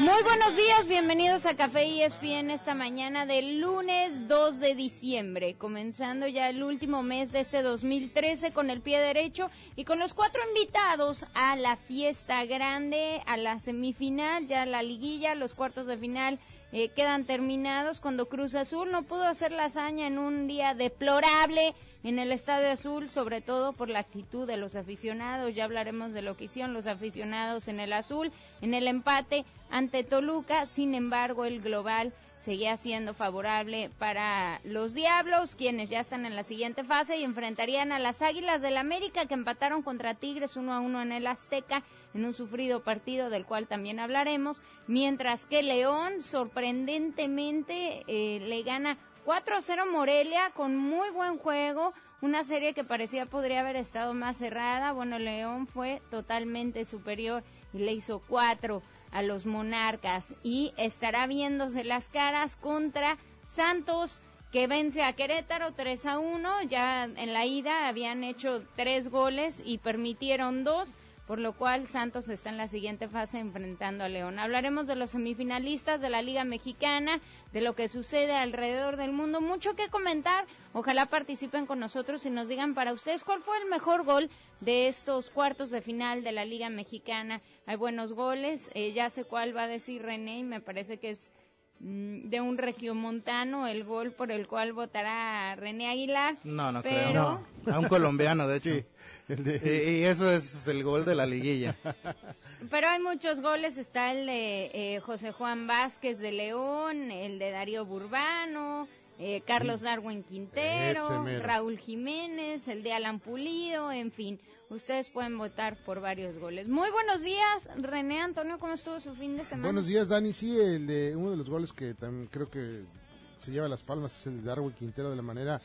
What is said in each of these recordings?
Muy buenos días, bienvenidos a Café ESPN esta mañana del lunes 2 de diciembre, comenzando ya el último mes de este 2013 con el pie derecho y con los cuatro invitados a la fiesta grande, a la semifinal, ya la liguilla, los cuartos de final eh, quedan terminados cuando Cruz Azul no pudo hacer la hazaña en un día deplorable en el Estadio Azul, sobre todo por la actitud de los aficionados. Ya hablaremos de lo que hicieron los aficionados en el Azul, en el empate ante Toluca. Sin embargo, el global seguía siendo favorable para los Diablos, quienes ya están en la siguiente fase y enfrentarían a las Águilas del América que empataron contra Tigres 1 a 1 en el Azteca en un sufrido partido del cual también hablaremos, mientras que León sorprendentemente eh, le gana 4 a 0 Morelia con muy buen juego, una serie que parecía podría haber estado más cerrada. Bueno, León fue totalmente superior y le hizo 4 a los Monarcas y estará viéndose las caras contra Santos que vence a Querétaro 3 a 1. Ya en la ida habían hecho tres goles y permitieron dos por lo cual Santos está en la siguiente fase enfrentando a León. Hablaremos de los semifinalistas de la Liga Mexicana, de lo que sucede alrededor del mundo, mucho que comentar. Ojalá participen con nosotros y nos digan para ustedes cuál fue el mejor gol de estos cuartos de final de la Liga Mexicana. Hay buenos goles, eh, ya sé cuál va a decir René y me parece que es de un regiomontano el gol por el cual votará René Aguilar. No, no pero... creo. A un colombiano, de hecho. Sí, el de- Y, y eso es el gol de la liguilla. Pero hay muchos goles, está el de eh, José Juan Vázquez de León, el de Darío Burbano, eh, Carlos Darwin Quintero. Raúl Jiménez, el de Alan Pulido, en fin, ustedes pueden votar por varios goles. Muy buenos días, René Antonio, ¿cómo estuvo su fin de semana? Buenos días, Dani. Sí, el de uno de los goles que también creo que se lleva las palmas es el de Darwin Quintero de la manera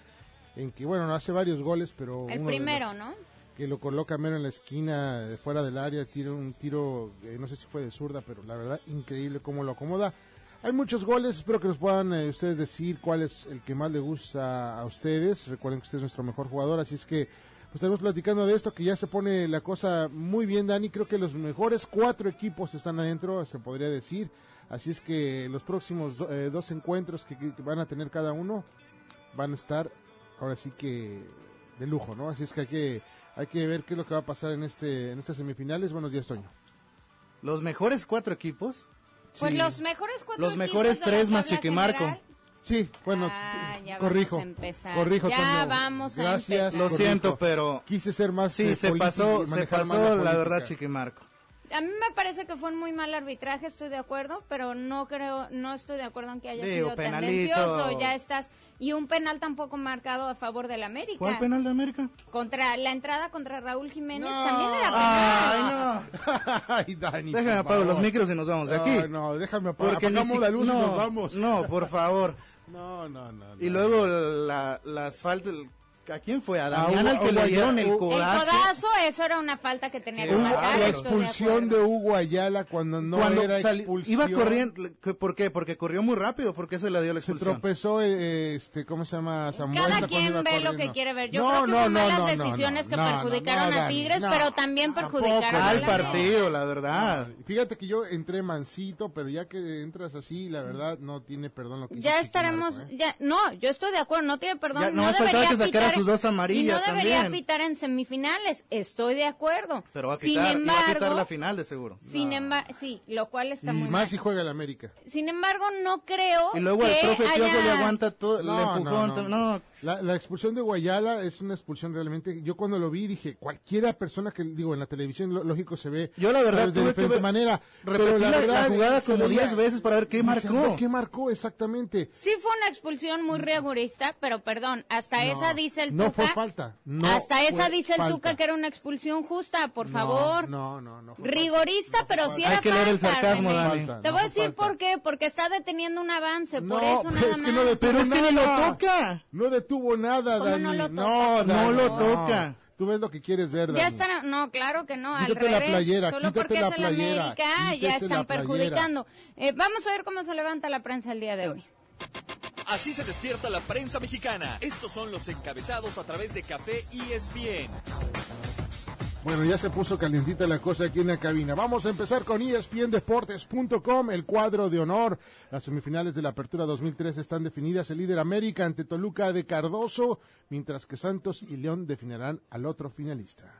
en que, bueno, no hace varios goles, pero el uno primero, ¿no? que lo coloca mero en la esquina, de fuera del área, tira un tiro, eh, no sé si fue de zurda, pero la verdad, increíble cómo lo acomoda. Hay muchos goles, espero que nos puedan eh, ustedes decir cuál es el que más le gusta a ustedes. Recuerden que usted es nuestro mejor jugador, así es que pues estaremos platicando de esto, que ya se pone la cosa muy bien, Dani. Creo que los mejores cuatro equipos están adentro, se podría decir. Así es que los próximos eh, dos encuentros que, que van a tener cada uno van a estar ahora sí que de lujo, ¿no? Así es que hay que hay que ver qué es lo que va a pasar en este en estas semifinales. Buenos días, Toño. Los mejores cuatro equipos. Pues los mejores cuatro Los mejores la tres más tabla Chiquimarco. general. Sí, bueno, Ah, ya corrijo. vamos a empezar. Corrijo, Ya Toño. vamos a Gracias. empezar. Lo corrijo. siento, pero quise ser más sí, eh, se pasó, se pasó la política. verdad Chiquimarco. A mí me parece que fue un muy mal arbitraje, estoy de acuerdo, pero no creo, no estoy de acuerdo en que haya Digo, sido penalito. tendencioso. Ya estás y un penal tampoco marcado a favor del América. ¿Cuál penal de América? Contra la entrada contra Raúl Jiménez No. también era penal. Ay, no. Ay, Dani. Déjame apago los favor. micros y nos vamos de aquí. No, no, déjame apagar. Porque Apagamos si- la luz no, y nos vamos. No, por favor. No, no, no. Y no. luego la, las faltas. ¿A quién fue? A A Damián al que le dieron el Hugo- El codazo. codazo, eso era una falta que tenía que Hugo- marcar. la expulsión de. Hugo Ayala cuando no Cuando era sali- expulsión. iba corriendo, ¿qué- ¿por qué? Porque corrió muy rápido, ¿por qué se le dio la Se expulsión? tropezó, eh, este, ¿cómo se llama? Samuel Cada quien ve lo corriendo. que quiere ver. Yo No, creo que no, hubo no, malas decisiones no, que no, perjudicaron no, a Tigres, no. pero también perjudicaron Al partido, la verdad. Fíjate que yo entré mansito, pero ya que entras así, la verdad no tiene perdón lo que Ya estaremos, ¿eh? ya, no, yo estoy de acuerdo, no tiene perdón, no debería pitar sus dos amarillas Y no debería también. pitar en semifinales, estoy de acuerdo. Pero va a Sin pitar, y va a pitar embargo, la final de seguro. Sin embargo, sí, lo cual está Y muy más mal. si juega el América. Sin embargo, no creo Y luego que el profe haya... le aguanta todo, No, le no, empujón. no. tam- no. La, la expulsión de Guayala es una expulsión realmente. Yo cuando lo vi dije, cualquiera persona que, digo, en la televisión, lo- lógico, se ve Yo la verdad de diferente ver- manera. repetí pero la- la verdad, jugada se como veía- 10 veces para ver qué marcó. ¿Qué marcó exactamente? Sí fue una expulsión muy rigurista, pero perdón, hasta No, esa dice el no Tuca. fue falta, no hasta esa fue dice el falta. Tuca que era una expulsión justa, por No, favor. No, no, no. falta. Rigorista, pero sí Hay era que leer el falta, sarcasmo. Falta, Te no voy a decir falta. por qué, porque está deteniendo un avance, por No, eso pero nada es que más. no Pero es que ni lo toca. No detuvo nada, ¿Cómo Dani. no lo toca? No, Dani, No lo toca. Tú ves lo que quieres ver, Dani. Ya están, no, claro que no, al Quítate la revés. playera, solo quítate porque la es el playera, América, ya están la perjudicando. Eh, vamos a ver cómo se levanta la prensa el día de hoy. Así se despierta la prensa mexicana. Estos son los encabezados a través de Café E ESPN. Bueno, ya se puso calientita la cosa aquí en la cabina. Vamos a empezar con ESPNDeportes.com, el cuadro de honor. Las semifinales de la Apertura 2013 están definidas. El líder América ante Toluca de Cardoso, mientras que Santos y León definirán al otro finalista.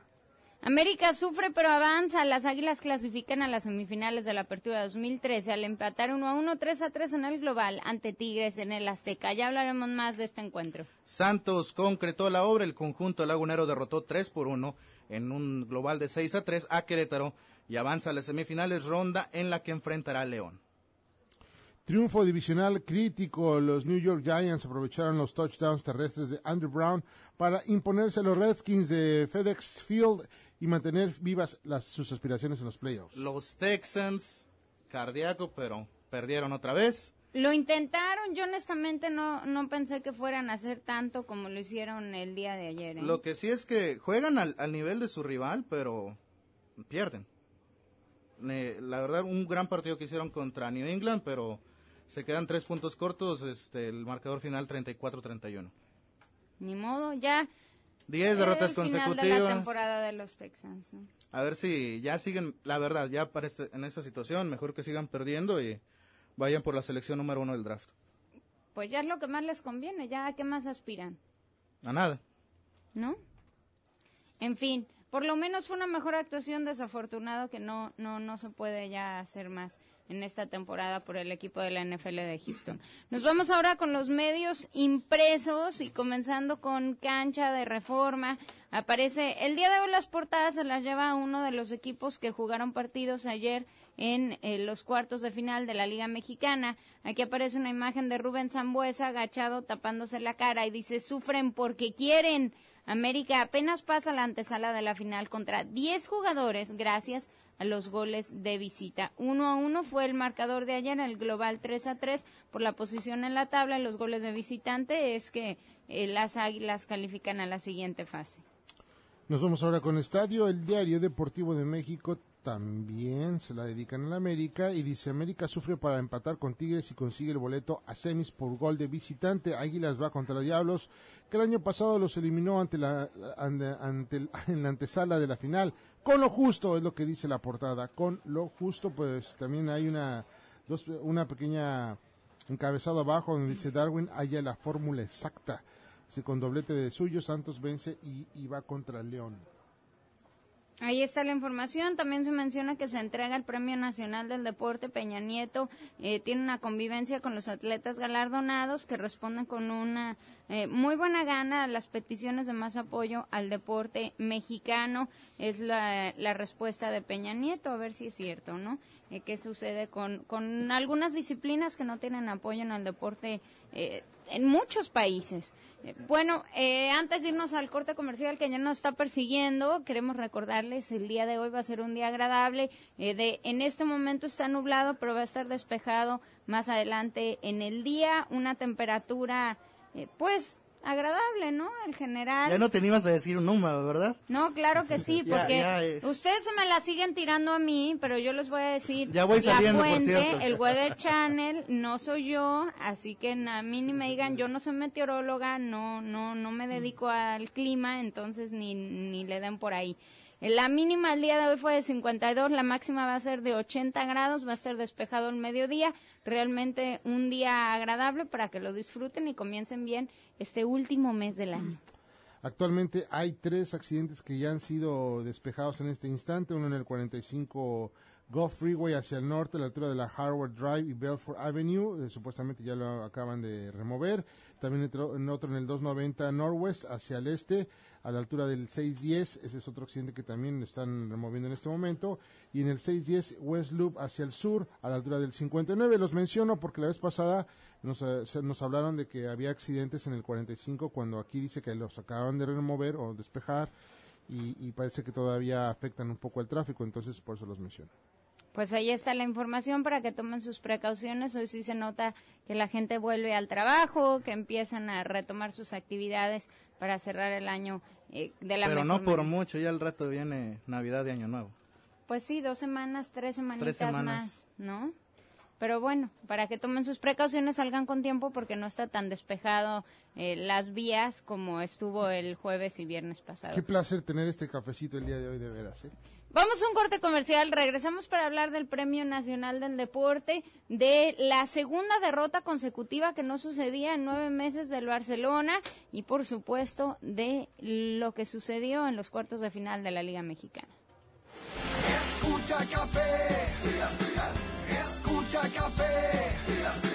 América sufre pero avanza. Las Águilas clasifican a las semifinales de la Apertura 2013 al empatar 1 a 1, 3 a 3 en el global ante Tigres en el Azteca. Ya hablaremos más de este encuentro. Santos concretó la obra. El conjunto lagunero derrotó 3 por 1 en un global de 6 a 3 a Querétaro y avanza a las semifinales ronda en la que enfrentará a León. Triunfo divisional crítico. Los New York Giants aprovecharon los touchdowns terrestres de Andrew Brown para imponerse a los Redskins de FedEx Field y mantener vivas las, sus aspiraciones en los playoffs. Los Texans, cardíaco, pero perdieron otra vez. Lo intentaron, yo honestamente no, no pensé que fueran a hacer tanto como lo hicieron el día de ayer. ¿eh? Lo que sí es que juegan al, al nivel de su rival, pero pierden. Ne- la verdad, un gran partido que hicieron contra New England, pero se quedan tres puntos cortos. Este, el marcador final 34-31. Ni modo, ya. 10 derrotas el final de la consecutivas. temporada de los Texans. ¿no? A ver si ya siguen, la verdad, ya para este- en esta situación, mejor que sigan perdiendo y vayan por la selección número uno del draft. Pues ya es lo que más les conviene, ya a qué más aspiran, A nada. ¿no? En fin, por lo menos fue una mejor actuación, desafortunado que no, no, no se puede ya hacer más en esta temporada por el equipo de la NFL de Houston. Nos vamos ahora con los medios impresos y comenzando con cancha de reforma. Aparece, el día de hoy las portadas se las lleva uno de los equipos que jugaron partidos ayer en eh, los cuartos de final de la Liga Mexicana. Aquí aparece una imagen de Rubén Zambuesa agachado tapándose la cara y dice, sufren porque quieren. América apenas pasa la antesala de la final contra 10 jugadores gracias a los goles de visita. 1 a 1 fue el marcador de ayer, el global 3 a 3 por la posición en la tabla y los goles de visitante es que eh, las águilas califican a la siguiente fase. Nos vamos ahora con Estadio. El Diario Deportivo de México también se la dedican al América y dice América sufre para empatar con Tigres y consigue el boleto a semis por gol de visitante. Águilas va contra Diablos, que el año pasado los eliminó ante la, ante, en la antesala de la final. Con lo justo es lo que dice la portada. Con lo justo, pues también hay una, dos, una pequeña encabezado abajo donde dice Darwin halla la fórmula exacta. Dice, con doblete de suyo, Santos vence y, y va contra León. Ahí está la información. También se menciona que se entrega el Premio Nacional del Deporte. Peña Nieto eh, tiene una convivencia con los atletas galardonados que responden con una eh, muy buena gana a las peticiones de más apoyo al deporte mexicano. Es la, la respuesta de Peña Nieto. A ver si es cierto, ¿no? Eh, ¿Qué sucede con, con algunas disciplinas que no tienen apoyo en el deporte eh, en muchos países? Eh, Bueno, eh, antes de irnos al corte comercial que ya nos está persiguiendo, queremos recordarles el día de hoy va a ser un día agradable. eh, de en este momento está nublado, pero va a estar despejado más adelante en el día. Una temperatura, eh, pues agradable, ¿no? En general. Ya no te ibas a decir un número, ¿verdad? No, claro que sí, Ya, porque ya, eh. ustedes se me la siguen tirando a mí, pero yo les voy a decir, Ya voy saliendo, la por fuente, cierto. el Weather Channel, no soy yo, así que a mí ni me digan, yo no soy meteoróloga, no, no, no me dedico al clima, entonces ni, ni le den por ahí. La mínima el día de hoy fue de 52, la máxima va a ser de 80 grados, va a estar despejado el mediodía, realmente un día agradable para que lo disfruten y comiencen bien este último mes del año. Actualmente hay tres accidentes que ya han sido despejados en este instante, uno en el 45 Gulf Freeway hacia el norte, a la altura de la Harvard Drive y Belfort Avenue, eh, supuestamente ya lo acaban de remover. También otro, en otro en el 290 Northwest hacia el este, a la altura del 610, ese es otro accidente que también están removiendo en este momento. Y en el 610 West Loop hacia el sur, a la altura del 59. Los menciono porque la vez pasada nos, eh, nos hablaron de que había accidentes en el 45, cuando aquí dice que los acaban de remover o despejar. Y, y parece que todavía afectan un poco el tráfico, entonces por eso los menciono. Pues ahí está la información para que tomen sus precauciones. Hoy sí se nota que la gente vuelve al trabajo, que empiezan a retomar sus actividades para cerrar el año eh, de la Pero mejor no por mucho, ya el rato viene Navidad y Año Nuevo. Pues sí, dos semanas, tres semanitas semanas. más, ¿no? Pero bueno, para que tomen sus precauciones, salgan con tiempo porque no está tan despejado eh, las vías como estuvo el jueves y viernes pasado. Qué placer tener este cafecito el día de hoy, de veras. ¿eh? Vamos a un corte comercial, regresamos para hablar del Premio Nacional del Deporte, de la segunda derrota consecutiva que no sucedía en nueve meses del Barcelona y por supuesto de lo que sucedió en los cuartos de final de la Liga Mexicana. Escucha café, escucha café,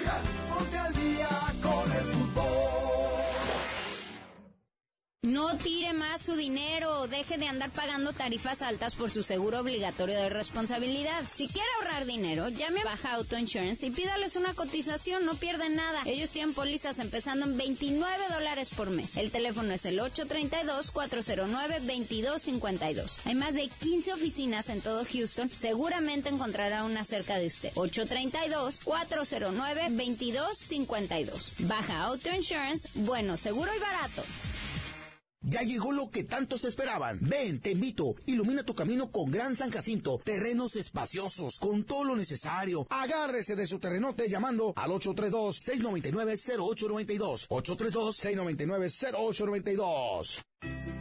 No tire más su dinero, deje de andar pagando tarifas altas por su seguro obligatorio de responsabilidad. Si quiere ahorrar dinero, llame a Baja Auto Insurance y pídales una cotización, no pierden nada. Ellos tienen pólizas empezando en 29 dólares por mes. El teléfono es el 832-409-2252. Hay más de 15 oficinas en todo Houston, seguramente encontrará una cerca de usted. 832-409-2252. Baja Auto Insurance, bueno, seguro y barato. Ya llegó lo que tantos esperaban. Ven, te invito. Ilumina tu camino con Gran San Jacinto. Terrenos espaciosos, con todo lo necesario. Agárrese de su terrenote llamando al 832-699-0892. 832-699-0892.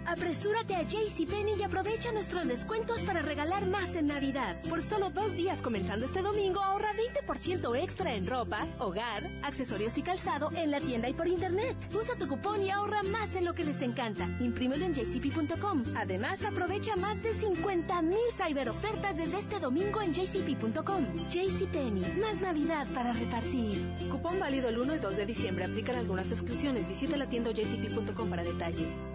Apresúrate a JCPenney y aprovecha nuestros descuentos para regalar más en Navidad. Por solo dos días comenzando este domingo, ahorra 20% extra en ropa, hogar, accesorios y calzado en la tienda y por internet. Usa tu cupón y ahorra más en lo que les encanta. Imprímelo en jcp.com. Además, aprovecha más de 50 mil cyber ofertas desde este domingo en jcp.com. JCPenney, más Navidad para repartir. Cupón válido el 1 y 2 de diciembre. Aplican algunas exclusiones. Visite la tienda jcp.com para detalles.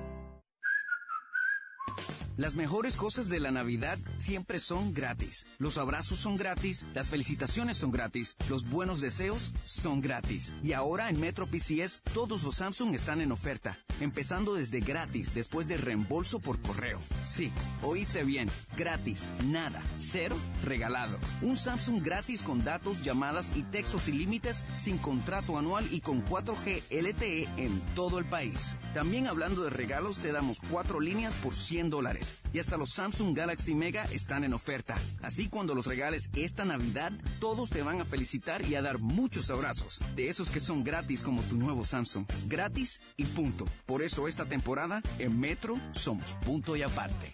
Las mejores cosas de la Navidad siempre son gratis. Los abrazos son gratis, las felicitaciones son gratis, los buenos deseos son gratis. Y ahora en Metro PCS todos los Samsung están en oferta, empezando desde gratis después de reembolso por correo. Sí, oíste bien, gratis, nada, cero, regalado. Un Samsung gratis con datos, llamadas y textos sin límites, sin contrato anual y con 4G LTE en todo el país. También hablando de regalos, te damos cuatro líneas por 100 dólares. Y hasta los Samsung Galaxy Mega están en oferta. Así cuando los regales esta Navidad, todos te van a felicitar y a dar muchos abrazos. De esos que son gratis como tu nuevo Samsung. Gratis y punto. Por eso esta temporada, en Metro, somos punto y aparte.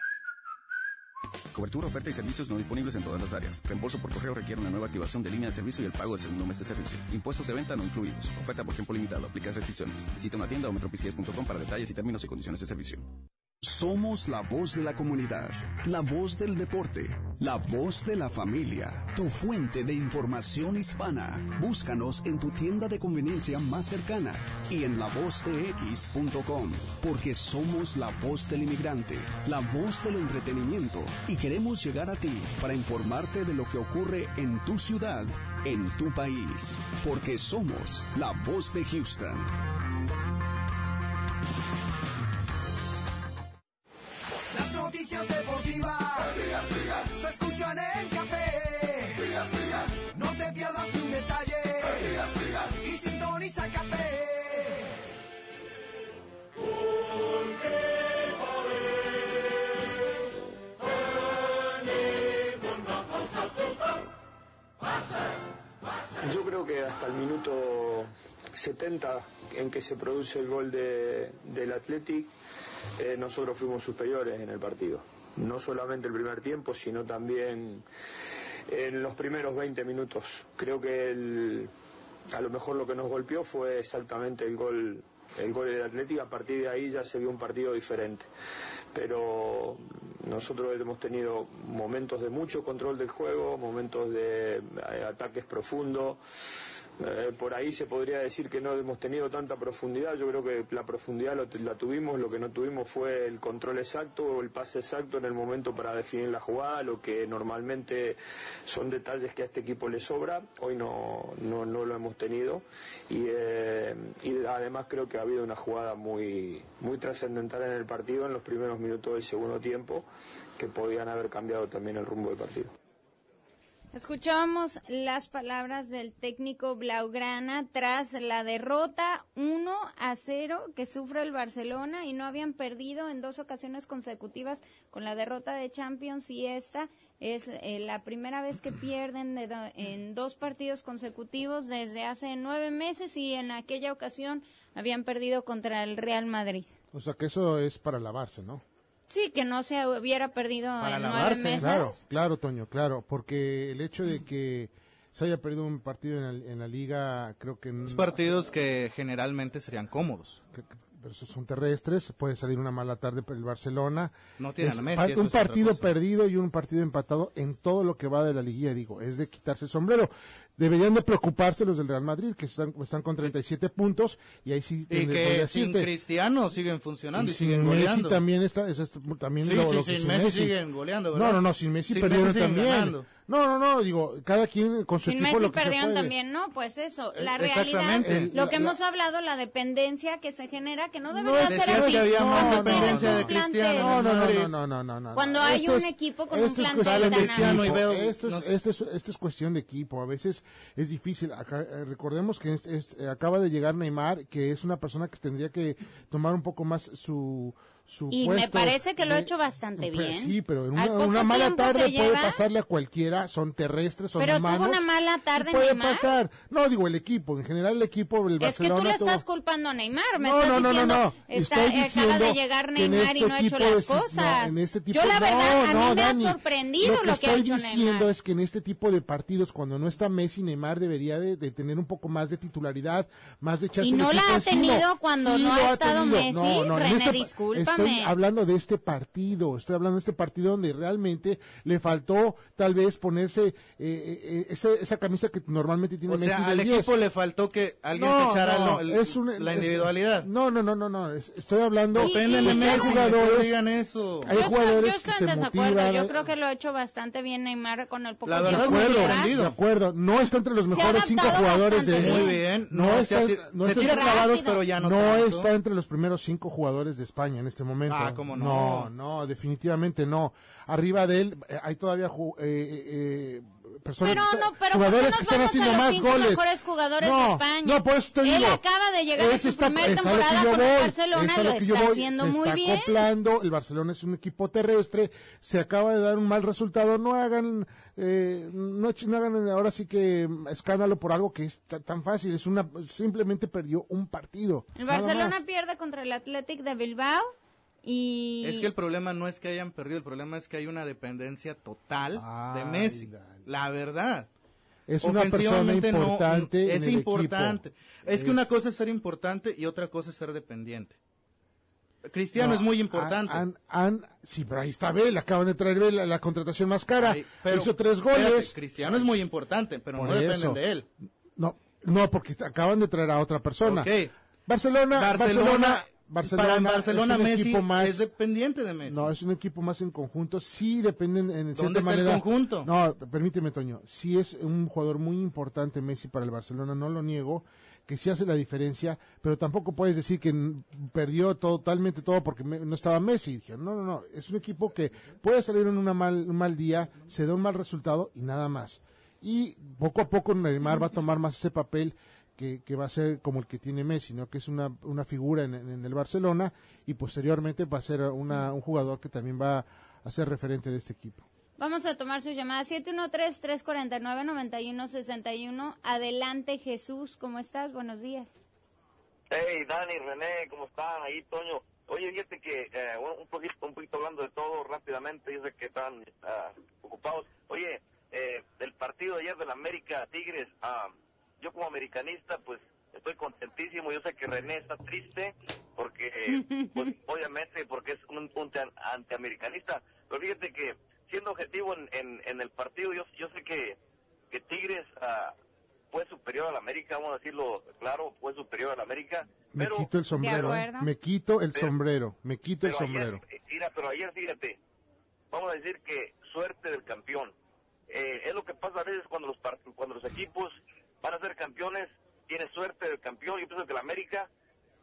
Cobertura, oferta y servicios no disponibles en todas las áreas. Reembolso por correo requiere una nueva activación de línea de servicio y el pago del segundo mes de servicio. Impuestos de venta no incluidos. Oferta por tiempo limitado. Aplica restricciones. Visita una tienda o metropicies.com para detalles y términos y condiciones de servicio. Somos la voz de la comunidad, la voz del deporte, la voz de la familia, tu fuente de información hispana. Búscanos en tu tienda de conveniencia más cercana y en lavozdex.com, porque somos la voz del inmigrante, la voz del entretenimiento y queremos llegar a ti para informarte de lo que ocurre en tu ciudad, en tu país, porque somos la voz de Houston. Que hasta el minuto 70 en que se produce el gol de- del Athletic, eh, nosotros fuimos superiores en el partido. No solamente el primer tiempo, sino también en los primeros 20 minutos. Creo que el- a lo mejor lo que nos golpeó fue exactamente el gol el gol del Atlético, a partir de ahí ya se vio un partido diferente. Pero nosotros hemos tenido momentos de mucho control del juego, momentos de eh, ataques profundos. Eh, por ahí se podría decir que no hemos tenido tanta profundidad. Yo creo que la profundidad lo- la tuvimos. Lo que no tuvimos fue el control exacto o el pase exacto en el momento para definir la jugada, lo que normalmente son detalles que a este equipo le sobra. Hoy no, no, no lo hemos tenido. Y, eh, y además creo que ha habido una jugada muy, muy trascendental en el partido en los primeros minutos del segundo tiempo que podían haber cambiado también el rumbo del partido. Escuchábamos las palabras del técnico Blaugrana tras la derrota 1 a 0 que sufre el Barcelona y no habían perdido en dos ocasiones consecutivas con la derrota de Champions y esta es eh, la primera vez que pierden de do- en dos partidos consecutivos desde hace nueve meses y en aquella ocasión habían perdido contra el Real Madrid. O sea que eso es para lavarse, ¿no? Sí, que no se hubiera perdido Para en lavarse, nueve meses. Claro, claro, Toño, claro, porque el hecho de que se haya perdido un partido en la, en la liga, creo que... Los partidos que generalmente serían cómodos. que- pero esos son terrestres, puede salir una mala tarde para el Barcelona. No tienen Es a Messi, eso un es partido perdido y un partido empatado en todo lo que va de la liguilla, digo, es de quitarse el sombrero. Deberían de preocuparse los del Real Madrid, que están, están con 37 puntos, y ahí sí Y que sin Cristiano siguen funcionando y, y sin siguen Messi goleando. también está, es- también Sí, lo- sí, lo que sin Messi siguen goleando, ¿verdad? No, no, no, sin Messi Sin perdieron Messi también. ganando. No, no, no, digo, cada quien con su Sin equipo Messi lo que se perdieron puede. también, no, pues eso, Eh, la realidad, exactamente. El- lo la- que la- hemos hablado, la dependencia que se genera, que no No, debería ser decías así. que había más dependencia tienes un de. Cristiano No, no, no, no, no, no, no, no. Cuando hay Esto un es- equipo con un plantel equipo. Esto es, esto, es, esto es cuestión de equipo. A veces es difícil. Acá, eh, recordemos que es, es- eh, acaba de llegar Neymar, que es una persona que tendría que tomar un poco más su, su Y me puesto parece que lo ha de- hecho bastante Pero bien. Sí, pero en una, una mala tarde que puede pasarle a cualquiera. Son terrestres, son Pero humanos. tuvo una mala tarde y puede Neymar. pasar. No, digo el equipo. En general el equipo, el Es que tú Barcelona... le tuvo- estás culpando a Neymar, me No, estás no, no, no, diciendo, no. está- Estoy acaba de diciendo llegar que Neymar y este no ha hecho las si- no, cosas. en este tipo- Yo la no, verdad, a no, mí me Dani, ha sorprendido lo que, estoy ha hecho diciendo Neymar. es que en este tipo de partidos, cuando no está Messi, Neymar debería de, de tener un poco más de titularidad, más de echarse Y no la ha tenido cuando no lo ha estado. Messi. No, no, en René, este pa- discúlpame. Estoy hablando de este partido, estoy hablando de este partido donde realmente le faltó tal vez ponerse eh, eh, esa, esa camisa que normalmente tiene O Messi sea, del al 10. equipo le faltó que alguien No, se echara no, lo- el- es un- la es- individualidad. No, no, no, no, no. es- Estoy hablando. De que hay jugadores. digan eso. Hay Yo estoy, jugadores yo estoy que en se desacuerdo. motivan. Yo creo que lo ha hecho bastante bien Neymar con el poco La verdad, tiempo de acuerdo, de acuerdo. No está entre los mejores cinco jugadores de Muy bien. No, No, está, se, ati- no se está- tira clavados, Rápido. pero ya no, no tanto. está entre los primeros cinco jugadores de España en este momento. Ah, ¿cómo no? No, no, definitivamente no. Arriba de él eh, hay todavía ju- eh, eh, personas, Pero que- no, pero ¿por qué jugadores que están haciendo más cinco goles. mejores jugadores no, de España? No, por eso te Él digo. acaba de llegar a su primer es a lo que temporada con el Barcelona, es lo que está voy. haciendo se muy está bien. acoplando, el Barcelona es un equipo terrestre, se acaba de dar un mal resultado, no hagan, eh, no, no hagan ahora sí que mm, escándalo por algo que es ta- tan fácil, es una, simplemente perdió un partido. El Barcelona pierde contra el Athletic de Bilbao y... Es que el problema no es que hayan perdido, el problema es que hay una dependencia total de Messi. La verdad. Es una persona Ofensivamente no, importante es en el importante. equipo. Es que una cosa es ser importante y otra cosa es ser dependiente. Cristiano No, es muy importante. han- han- sí, pero ahí está Bale, acaban de traer Bale, la, la contratación más cara. Ay, pero- Hizo tres espérate, goles. Cristiano es muy importante, pero Por no dependen eso. de él. No, no, porque acaban de traer a otra persona. Barcelona, Barcelona, Barcelona, para Barcelona es un Messi equipo más. es dependiente de Messi. No, es un equipo más en conjunto. Sí dependen en cierta ¿Dónde el manera. conjunto? No, permíteme, Toño. Sí es un jugador muy importante Messi para el Barcelona, no lo niego, que sí hace la diferencia, pero tampoco puedes decir que perdió totalmente todo porque no estaba Messi. Dije, no, no, no. Es un equipo que puede salir en una mal, un mal día, se da un mal resultado y nada más. Y poco a poco Neymar va a tomar más ese papel que, que va a ser como el que tiene Messi, ¿no? que es una, una figura en, en el Barcelona y posteriormente va a ser una, un jugador que también va a ser referente de este equipo. Vamos a tomar su llamada 713-349-9161. Adelante Jesús, ¿cómo estás? Buenos días. Hey, Dani, René, ¿cómo están? Ahí, Toño. Oye, fíjate que eh, un, un poquito, un poquito hablando de todo rápidamente, yo sé que están ah, ocupados. Oye, eh, del partido ayer del América Tigres, ah, yo como americanista, pues estoy contentísimo. Yo sé que René está triste porque, pues, obviamente, porque es un, un antiamericanista. Pero fíjate que, siendo objetivo en, en, en el partido, yo, yo sé que, que Tigres ah, fue superior al América, vamos a decirlo claro, fue superior al América. Me quito el sombrero, ¿eh? me quito el sombrero, me quito el sombrero. ayer, mira, pero ayer, fíjate, vamos a decir que suerte del campeón. Eh, es lo que pasa a veces cuando los par- cuando los equipos van a ser campeones, tiene suerte del campeón. Yo pienso que el América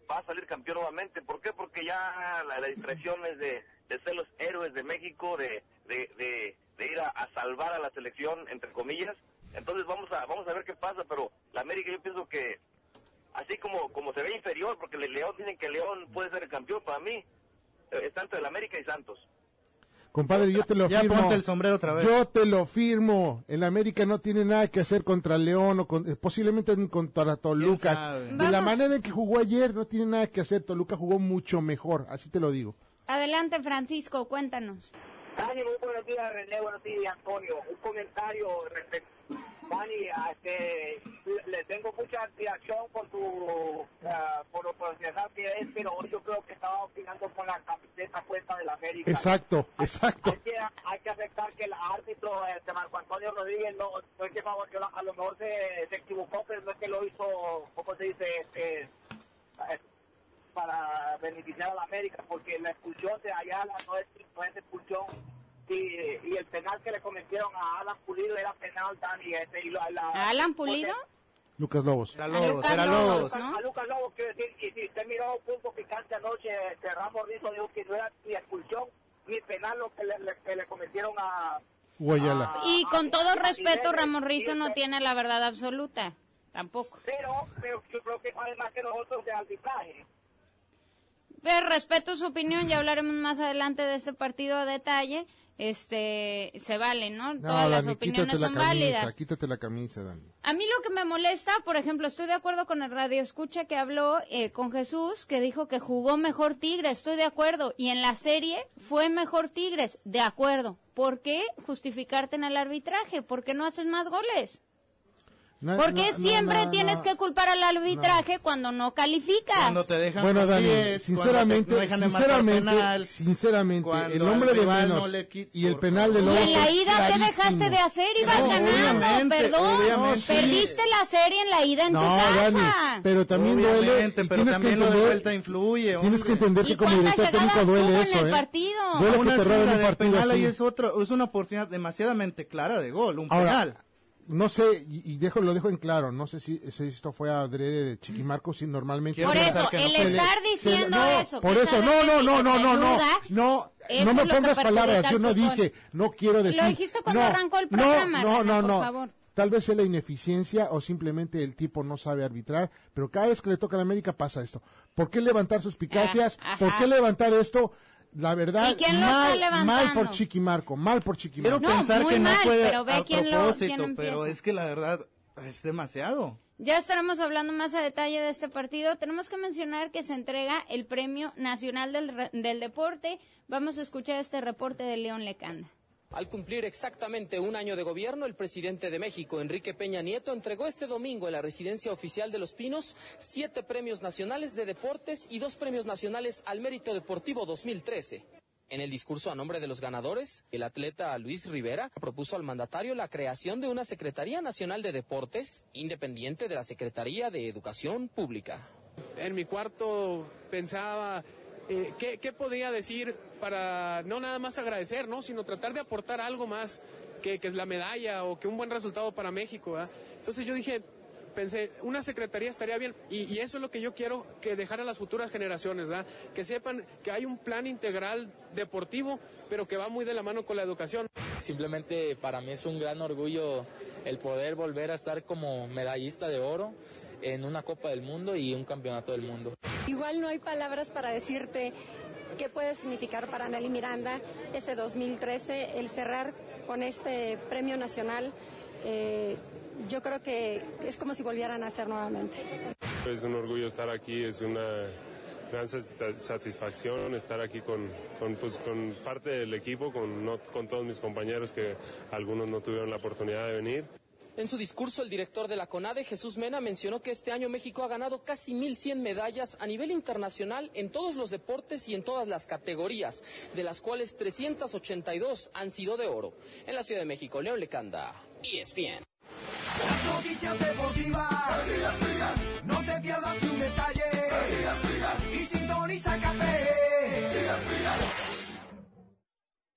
va a salir campeón nuevamente. ¿Por qué? Porque ya la, la distracción es de, de ser los héroes de México, de, de, ir a, salvar a la selección, entre comillas. Entonces vamos a vamos a ver qué pasa, pero la América yo pienso que así como como se ve inferior, porque el León dicen que León puede ser el campeón, para mí es tanto el América y Santos. Compadre, yo te lo Ya firmo. ponte el sombrero otra vez. Yo te lo firmo. El América no tiene nada que hacer contra León o con- eh, posiblemente ni contra Toluca. De la manera en que jugó ayer, no tiene nada que hacer. Toluca jugó mucho mejor, así te lo digo. Adelante, Francisco, cuéntanos. Dani, muy buenos días, René, buenos días, Antonio. Un comentario respecto. Dani, este, le tengo mucha admiración por tu, ah, por lo profesional que es, pero hoy yo creo que estaba opinando con la camiseta puesta de la América. Exacto, exacto. Hay que, hay que aceptar que el árbitro, este Marco Antonio Rodríguez, no, no es que a lo mejor se, se equivocó, pero no es que lo hizo, ¿cómo se dice? Este, eh, para beneficiar a la América, porque la expulsión de Ayala no es, no es expulsión. Y, y el penal que le cometieron a Alan Pulido era penal, Dani. Este, y la, la- ¿A Alan Pulido? Lucas Lobos. Era Lobos, era Lobos. a Lucas Lobos, quiero decir, y si usted miró un punto picante anoche, este Ramos Rizzo dijo que no era ni expulsión ni penal lo que le, le- que le cometieron a... Guayala. Y con todo a respeto, Ramón Rizo no tiene la verdad absoluta. Tampoco. Pero, pero yo creo que vale más que nosotros de arbitraje. Pero respeto su opinión, ya hablaremos más adelante de este partido a detalle. Este, se vale, ¿no? No, Todas las opiniones la son camisa, válidas. quítate la camisa, Dani. A mí lo que me molesta, por ejemplo, estoy de acuerdo con el radio escucha que habló eh, con Jesús, que dijo que jugó mejor Tigres, estoy de acuerdo. Y en la serie fue mejor Tigres, de acuerdo. ¿Por qué justificarte en el arbitraje? ¿Por qué no haces más goles? No, ¿Por qué no, no, siempre no, tienes no. que culpar al arbitraje cuando no calificas? Cuando te dejan Bueno, Dani, 10, sinceramente, cuando te dejan sinceramente, penal, sinceramente, cuando el al nombre de quit- y el penal de Y Lobos en la ida, ¿qué clarísimo. dejaste de hacer? Ibas No, ganando, obviamente, perdón. obviamente. Perdiste la serie en la ida en No, tu casa. Dani, pero también duele. Y pero tienes también que lo de entender, vuelta influye, Tienes que hombre. entender que ¿Y como director técnico duele tuvo en eso, el ¿eh? partido? Duele que te roben un partido así. es, otro, es una oportunidad demasiadamente clara de gol, un penal. No sé, y, y dejo, lo dejo en claro, no sé si, si esto fue adrede de Chiquimarco, si normalmente... Por eso, que no. el Se le- estar se diciendo no, eso, por eso, no, no, no, se no, no, no, no, no me pongas palabras, yo no dije, no quiero decir... Lo dijiste cuando no, arrancó el no, programa, No, René, no, por no, favor. Tal vez es la ineficiencia o simplemente el tipo no sabe arbitrar, pero cada vez que le toca a la América pasa esto. ¿Por qué levantar suspicacias? Ah. ¿Por qué levantar esto? La verdad, ¿Y quién lo está mal, mal por Chiquimarco, mal por Chiquimarco. Quiero No, pensar muy que no mal, fue pero ve a quién lo- propósito, quién pero es que la verdad es demasiado. Ya estaremos hablando más a detalle de este partido. Tenemos que mencionar que se entrega el Premio Nacional del, Re- del Deporte. Vamos a escuchar este reporte de León Lecanda. Al cumplir exactamente un año de gobierno, el presidente de México, Enrique Peña Nieto, entregó este domingo en la residencia oficial de Los Pinos siete premios nacionales de deportes y dos premios nacionales al mérito deportivo 2013. En el discurso a nombre de los ganadores, el atleta Luis Rivera propuso al mandatario la creación de una Secretaría Nacional de Deportes independiente de la Secretaría de Educación Pública. en mi cuarto pensaba eh, ¿qué, qué podía decir para no nada más agradecer, ¿no? sino tratar de aportar algo más que, que es la medalla o que un buen resultado para México. ¿verdad? Entonces yo dije, pensé, una secretaría estaría bien y, y eso es lo que yo quiero que dejar a las futuras generaciones, ¿verdad? que sepan que hay un plan integral deportivo, pero que va muy de la mano con la educación. Simplemente para mí es un gran orgullo el poder volver a estar como medallista de oro en una Copa del Mundo y un Campeonato del Mundo. Igual no hay palabras para decirte qué puede significar para Nelly Miranda este 2013 el cerrar con este premio nacional. eh, yo creo que es como si volvieran a nacer nuevamente. Es un orgullo estar aquí, es una gran sat- satisfacción estar aquí con, pues, parte del equipo, con todos mis compañeros que algunos no tuvieron la oportunidad de venir. En su discurso, el director de la CONADE, Jesús Mena, mencionó que este año México ha ganado casi 1.100 medallas a nivel internacional en todos los deportes y en todas las categorías, de las cuales 382 han sido de oro. En la Ciudad de México, León Lecanda, ESPN. Las noticias deportivas.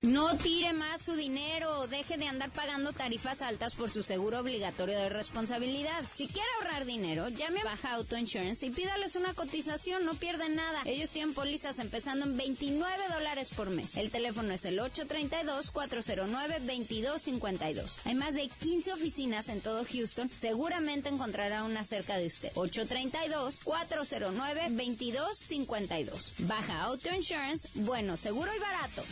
No tire más su dinero, deje de andar pagando tarifas altas por su seguro obligatorio de responsabilidad. Si quiere ahorrar dinero, llame a Baja Auto Insurance y pídales una cotización, no pierden nada. Ellos tienen pólizas empezando en 29 dólares por mes. El teléfono es el 832-409-2252. Hay más de 15 oficinas en todo Houston, seguramente encontrará una cerca de usted. 832-409-2252. Baja Auto Insurance, bueno, seguro y barato.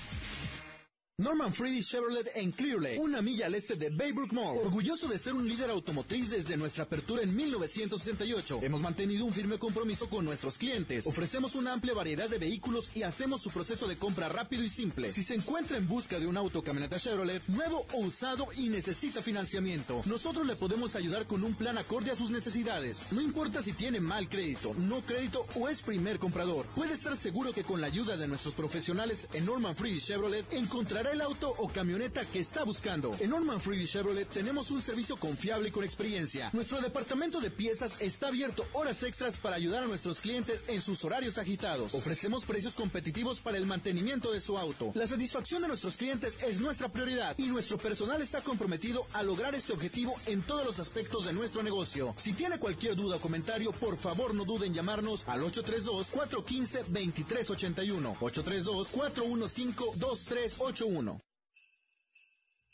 Norman Freedy Chevrolet en Clear Lake, una milla al este de Baybrook Mall. Orgulloso de ser un líder automotriz desde nuestra apertura en 1968. Hemos mantenido un firme compromiso con nuestros clientes. Ofrecemos una amplia variedad de vehículos y hacemos su proceso de compra rápido y simple. Si se encuentra en busca de un auto camioneta Chevrolet, nuevo o usado y necesita financiamiento, nosotros le podemos ayudar con un plan acorde a sus necesidades. No importa si tiene mal crédito, no crédito o es primer comprador. Puede estar seguro que con la ayuda de nuestros profesionales en Norman Freedy Chevrolet encontrará el auto o camioneta que está buscando. En Norman Freedy Chevrolet tenemos un servicio confiable y con experiencia. Nuestro departamento de piezas está abierto horas extras para ayudar a nuestros clientes en sus horarios agitados. Ofrecemos precios competitivos para el mantenimiento de su auto. La satisfacción de nuestros clientes es nuestra prioridad y nuestro personal está comprometido a lograr este objetivo en todos los aspectos de nuestro negocio. Si tiene cualquier duda o comentario, por favor no duden en llamarnos al 832-415-2381. 832-415-2381.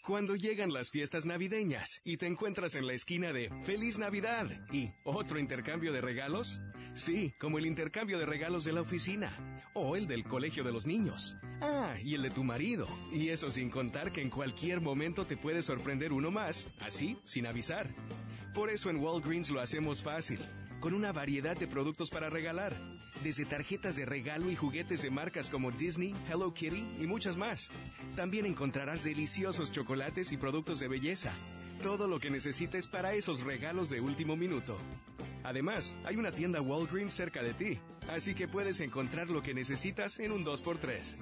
Cuando llegan las fiestas navideñas y te encuentras en la esquina de Feliz Navidad y otro intercambio de regalos, sí, como el intercambio de regalos de la oficina o el del colegio de los niños. Ah, y el de tu marido. Y eso sin contar que en cualquier momento te puede sorprender uno más, así, sin avisar. Por eso en Walgreens lo hacemos fácil, con una variedad de productos para regalar desde tarjetas de regalo y juguetes de marcas como Disney, Hello Kitty y muchas más. También encontrarás deliciosos chocolates y productos de belleza. Todo lo que necesites para esos regalos de último minuto. Además, hay una tienda Walgreens cerca de ti, así que puedes encontrar lo que necesitas en un 2x3.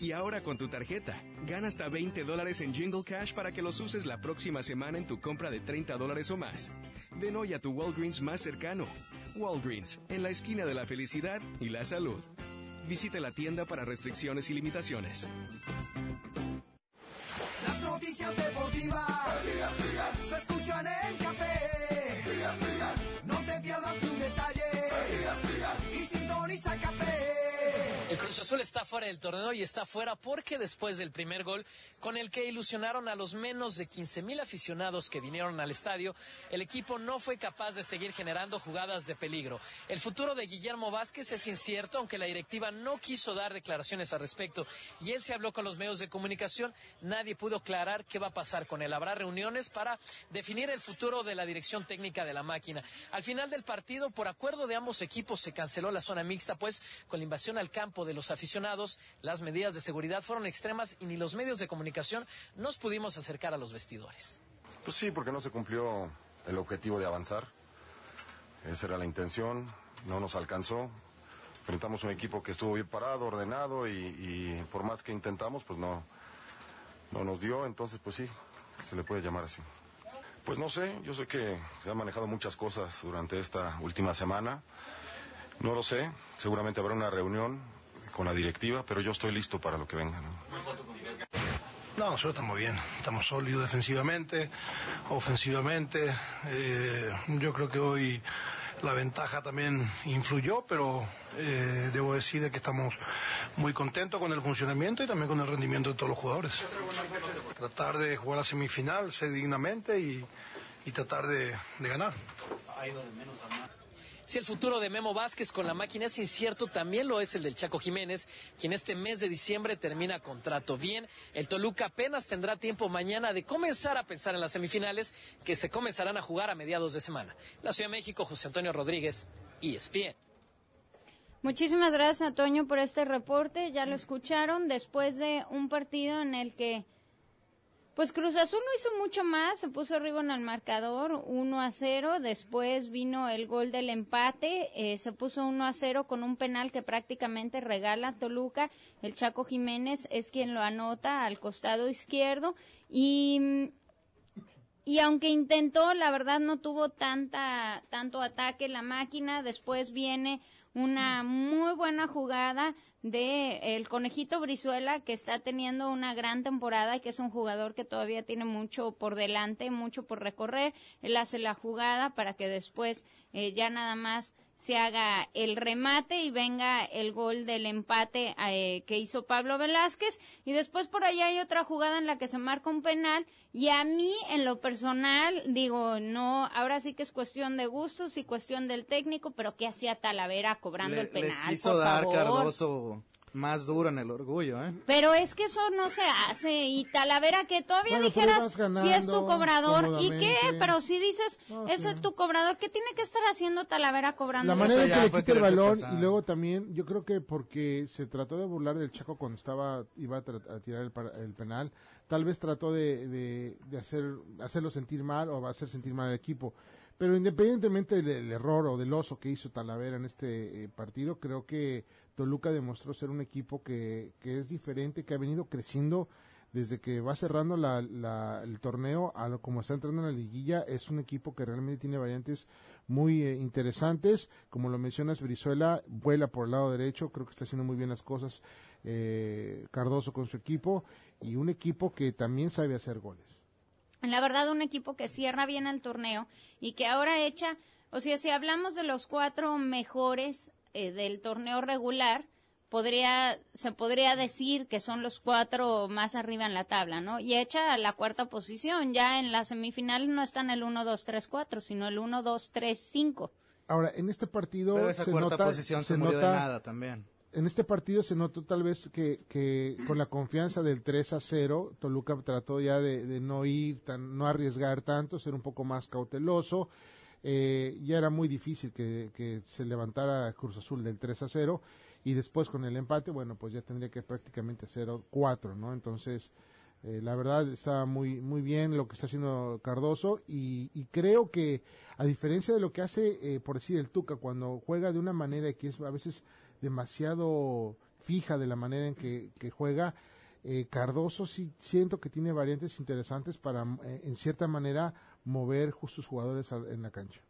Y ahora con tu tarjeta, gana hasta 20 dólares en Jingle Cash para que los uses la próxima semana en tu compra de 30 dólares o más. Ven hoy a tu Walgreens más cercano. Walgreens, en la esquina de la felicidad y la salud. Visite la tienda para restricciones y limitaciones. Las noticias deportivas se escuchan en café. Cruz Azul está fuera del torneo y está fuera porque después del primer gol, con el que ilusionaron a los menos de 15 mil aficionados que vinieron al estadio, el equipo no fue capaz de seguir generando jugadas de peligro. El futuro de Guillermo Vázquez es incierto, aunque la directiva no quiso dar declaraciones al respecto y él se habló con los medios de comunicación. Nadie pudo aclarar qué va a pasar con él. Habrá reuniones para definir el futuro de la dirección técnica de la máquina. Al final del partido, por acuerdo de ambos equipos, se canceló la zona mixta, pues con la invasión al campo de los aficionados, las medidas de seguridad fueron extremas y ni los medios de comunicación nos pudimos acercar a los vestidores. Pues sí, porque no se cumplió el objetivo de avanzar. Esa era la intención, no nos alcanzó. Enfrentamos un equipo que estuvo bien parado, ordenado y, y por más que intentamos, pues no, no nos dio. Entonces, pues sí, se le puede llamar así. Pues no sé, yo sé que se han manejado muchas cosas durante esta última semana. No lo sé, seguramente habrá una reunión con la directiva, pero yo estoy listo para lo que venga. ¿no? No, nosotros estamos bien, estamos sólidos defensivamente, ofensivamente. Eh, yo creo que hoy la ventaja también influyó, pero eh, debo decir que estamos muy contentos con el funcionamiento y también con el rendimiento de todos los jugadores. Tratar de jugar la semifinal, ser dignamente y, y tratar de, de ganar. Si el futuro de Memo Vázquez con la máquina es incierto, también lo es el del Chaco Jiménez, quien este mes de diciembre termina contrato. Bien, el Toluca apenas tendrá tiempo mañana de comenzar a pensar en las semifinales que se comenzarán a jugar a mediados de semana. La Ciudad de México, José Antonio Rodríguez, E ESPN. Muchísimas gracias, Antonio, por este reporte. Ya lo escucharon después de un partido en el que Pues Cruz Azul no hizo mucho más, se puso arriba en el marcador 1 a 0, después vino el gol del empate, eh, se puso 1 a 0 con un penal que prácticamente regala Toluca, el Chaco Jiménez es quien lo anota al costado izquierdo y y aunque intentó, la verdad no tuvo tanta tanto ataque la máquina, después viene una muy buena jugada de el conejito Brizuela que está teniendo una gran temporada y que es un jugador que todavía tiene mucho por delante, mucho por recorrer. Él hace la jugada para que después eh, ya nada más se haga el remate y venga el gol del empate eh, que hizo Pablo Velázquez y después por allá hay otra jugada en la que se marca un penal y a mí en lo personal digo no ahora sí que es cuestión de gustos y cuestión del técnico pero qué hacía Talavera cobrando Le- el penal les quiso por dar favor? Cardoso más duro en el orgullo, ¿eh? Pero es que eso no se hace. Y Talavera, que todavía Bueno, dijeras si es tu cobrador. ¿Y qué? Pero si dices, ese es tu cobrador, ¿qué tiene que estar haciendo Talavera cobrando La manera en que le quita el balón y luego también, yo creo que porque se trató de burlar del Chaco cuando estaba iba a, tra- a tirar el, par- el penal, tal vez trató de, de, de hacer hacerlo sentir mal o hacer sentir mal al equipo. Pero independientemente del, del error o del oso que hizo Talavera en este eh, partido, creo que Toluca demostró ser un equipo que, que es diferente, que ha venido creciendo desde que va cerrando la, el torneo a lo como está entrando en la liguilla, es un equipo que realmente tiene variantes muy eh, interesantes. Como lo mencionas, Brizuela vuela por el lado derecho, creo que está haciendo muy bien las cosas eh, Cardoso con su equipo y un equipo que también sabe hacer goles. La verdad, un equipo que cierra bien el torneo y que ahora echa, o sea, si hablamos de los cuatro mejores eh, del torneo regular, podría, se podría decir que son los cuatro más arriba en la tabla, ¿no? Y echa a la cuarta posición. Ya en las semifinales no están el 1, 2, 3, 4, sino el 1, 2, 3, 5. Ahora, en este partido Pero esa se cuarta nota, posición se, se murió nota de nada también. en este partido se notó tal vez que, que con la confianza del 3 a 0, Toluca trató ya de, de no ir, tan, no arriesgar tanto, ser un poco más cauteloso. Eh, ya era muy difícil que, se levantara Cruz Azul del 3 a 0 y después con el empate, bueno, pues ya tendría que prácticamente 0-4, ¿no? Entonces, eh, la verdad está muy muy bien lo que está haciendo Cardoso y, y creo que a diferencia de lo que hace eh, por decir el Tuca cuando juega de una manera que es a veces demasiado fija de la manera en que, que juega eh, Cardoso sí siento que tiene variantes interesantes para eh, en cierta manera mover sus jugadores en la cancha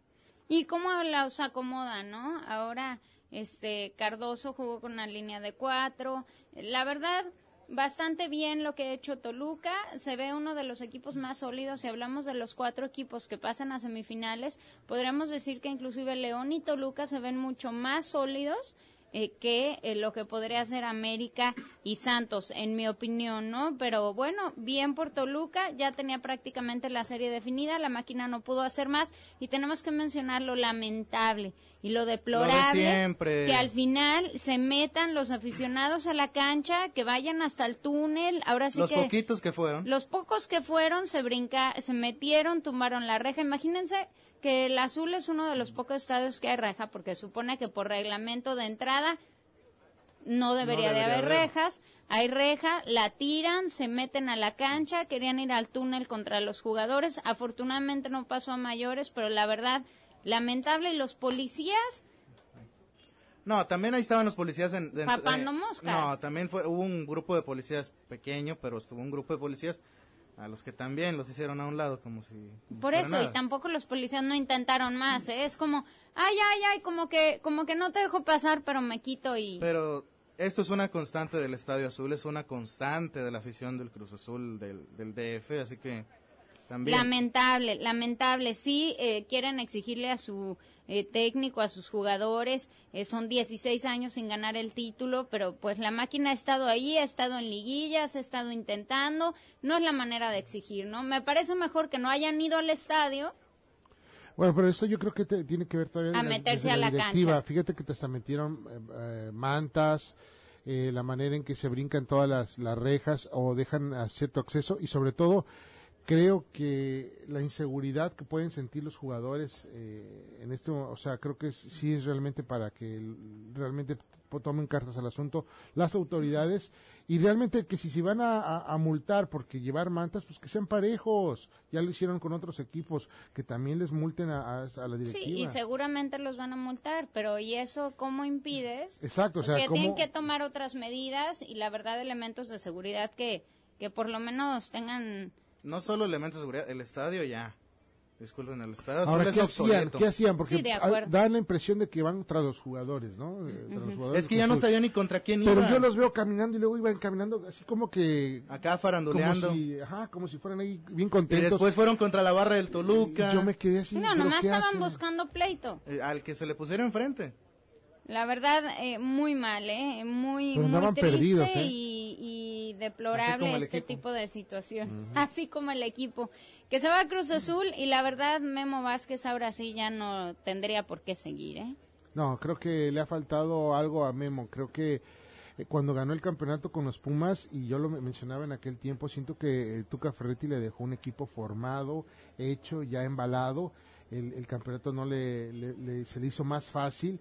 ¿Y cómo los acomoda, no? Ahora, este, Cardoso jugó con una línea de cuatro. La verdad, bastante bien lo que ha hecho Toluca. Se ve uno de los equipos más sólidos. Si hablamos de los cuatro equipos que pasan a semifinales, podríamos decir que inclusive León y Toluca se ven mucho más sólidos eh, que eh, lo que podría hacer América y Santos, en mi opinión, ¿no? Pero bueno, bien por Toluca, ya tenía prácticamente la serie definida, la máquina no pudo hacer más y tenemos que mencionar lo lamentable y lo deplorable que al final se metan los aficionados a la cancha, que vayan hasta el túnel, ahora sí Los que poquitos que fueron. los pocos que fueron se brinca, se metieron, tumbaron la reja. Imagínense que el azul es uno de los pocos estadios que hay reja, porque supone que por reglamento de entrada no debería, No de haber haber. rejas. Hay reja, la tiran, se meten a la cancha, querían ir al túnel contra los jugadores. Afortunadamente no pasó a mayores, pero la verdad, lamentable. Y los policías, No, también ahí estaban los policías en... Papando eh, moscas. No, también fue, hubo un grupo de policías pequeño, pero estuvo un grupo de policías a los que también los hicieron a un lado como si... Por eso, nada. y tampoco los policías no intentaron más, ¿eh? Es como, ay, ay, ay, como que, como que no te dejo pasar, pero me quito y... Pero esto es una constante del Estadio Azul, es una constante de la afición del Cruz Azul, del, del DF, así que también... Lamentable, lamentable. Sí, eh, quieren exigirle a su eh, técnico, a sus jugadores. eh, son 16 años sin ganar el título, pero pues la máquina ha estado ahí, ha estado en liguillas, ha estado intentando. No es la manera de exigir, ¿no? Me parece mejor que no hayan ido al estadio. Bueno, pero esto yo creo que te- tiene que ver todavía A la- meterse a la directiva. cancha. Fíjate que te hasta metieron eh, eh, mantas, eh, la manera en que se brincan todas las, las rejas o dejan a cierto acceso y sobre todo creo que la inseguridad que pueden sentir los jugadores eh, en este, o sea, creo que es- sí es realmente para que realmente tomen cartas al asunto las autoridades y realmente que si se van a, a- a multar porque llevar mantas, pues que sean parejos. Ya lo hicieron con otros equipos, que también les multen a, la Sí, directiva. y seguramente los van a multar, pero ¿y eso cómo impides? Exacto, o sea, tienen ¿cómo- que tomar otras medidas y la verdad elementos de seguridad que, que por lo menos tengan... No solo elementos de seguridad, el estadio ya. Disculpen, el estadio Ahora, ¿qué es hacían? ¿Qué hacían? Porque Sí, dan la impresión de que van tras los jugadores, ¿no? Eh, tras los jugadores Es que ya no sabía ni contra quién Pero iban. yo los veo caminando y luego iban caminando así como que... Acá faranduleando. Como si, ajá, como si fueran ahí bien Y contentos. después fueron contra la barra del Toluca. Y yo me quedé así. no, ¿pero nomás estaban hacen? buscando pleito. Eh, al que se le pusieron enfrente. La verdad, eh, muy mal, ¿eh? Muy, muy triste perdidos, ¿eh? y, deplorable este equipo. tipo de situación. Así como el equipo. Que se va a Cruz Azul y la verdad, Memo Vázquez ahora sí ya no tendría por qué seguir, ¿eh? No, creo que le ha faltado algo a Memo. Creo que eh, cuando ganó el campeonato con los Pumas, y yo lo me- mencionaba en aquel tiempo, siento que eh, Tuca Ferretti le dejó un equipo formado, hecho, ya embalado. El, el campeonato no le, le- le- se le hizo más fácil,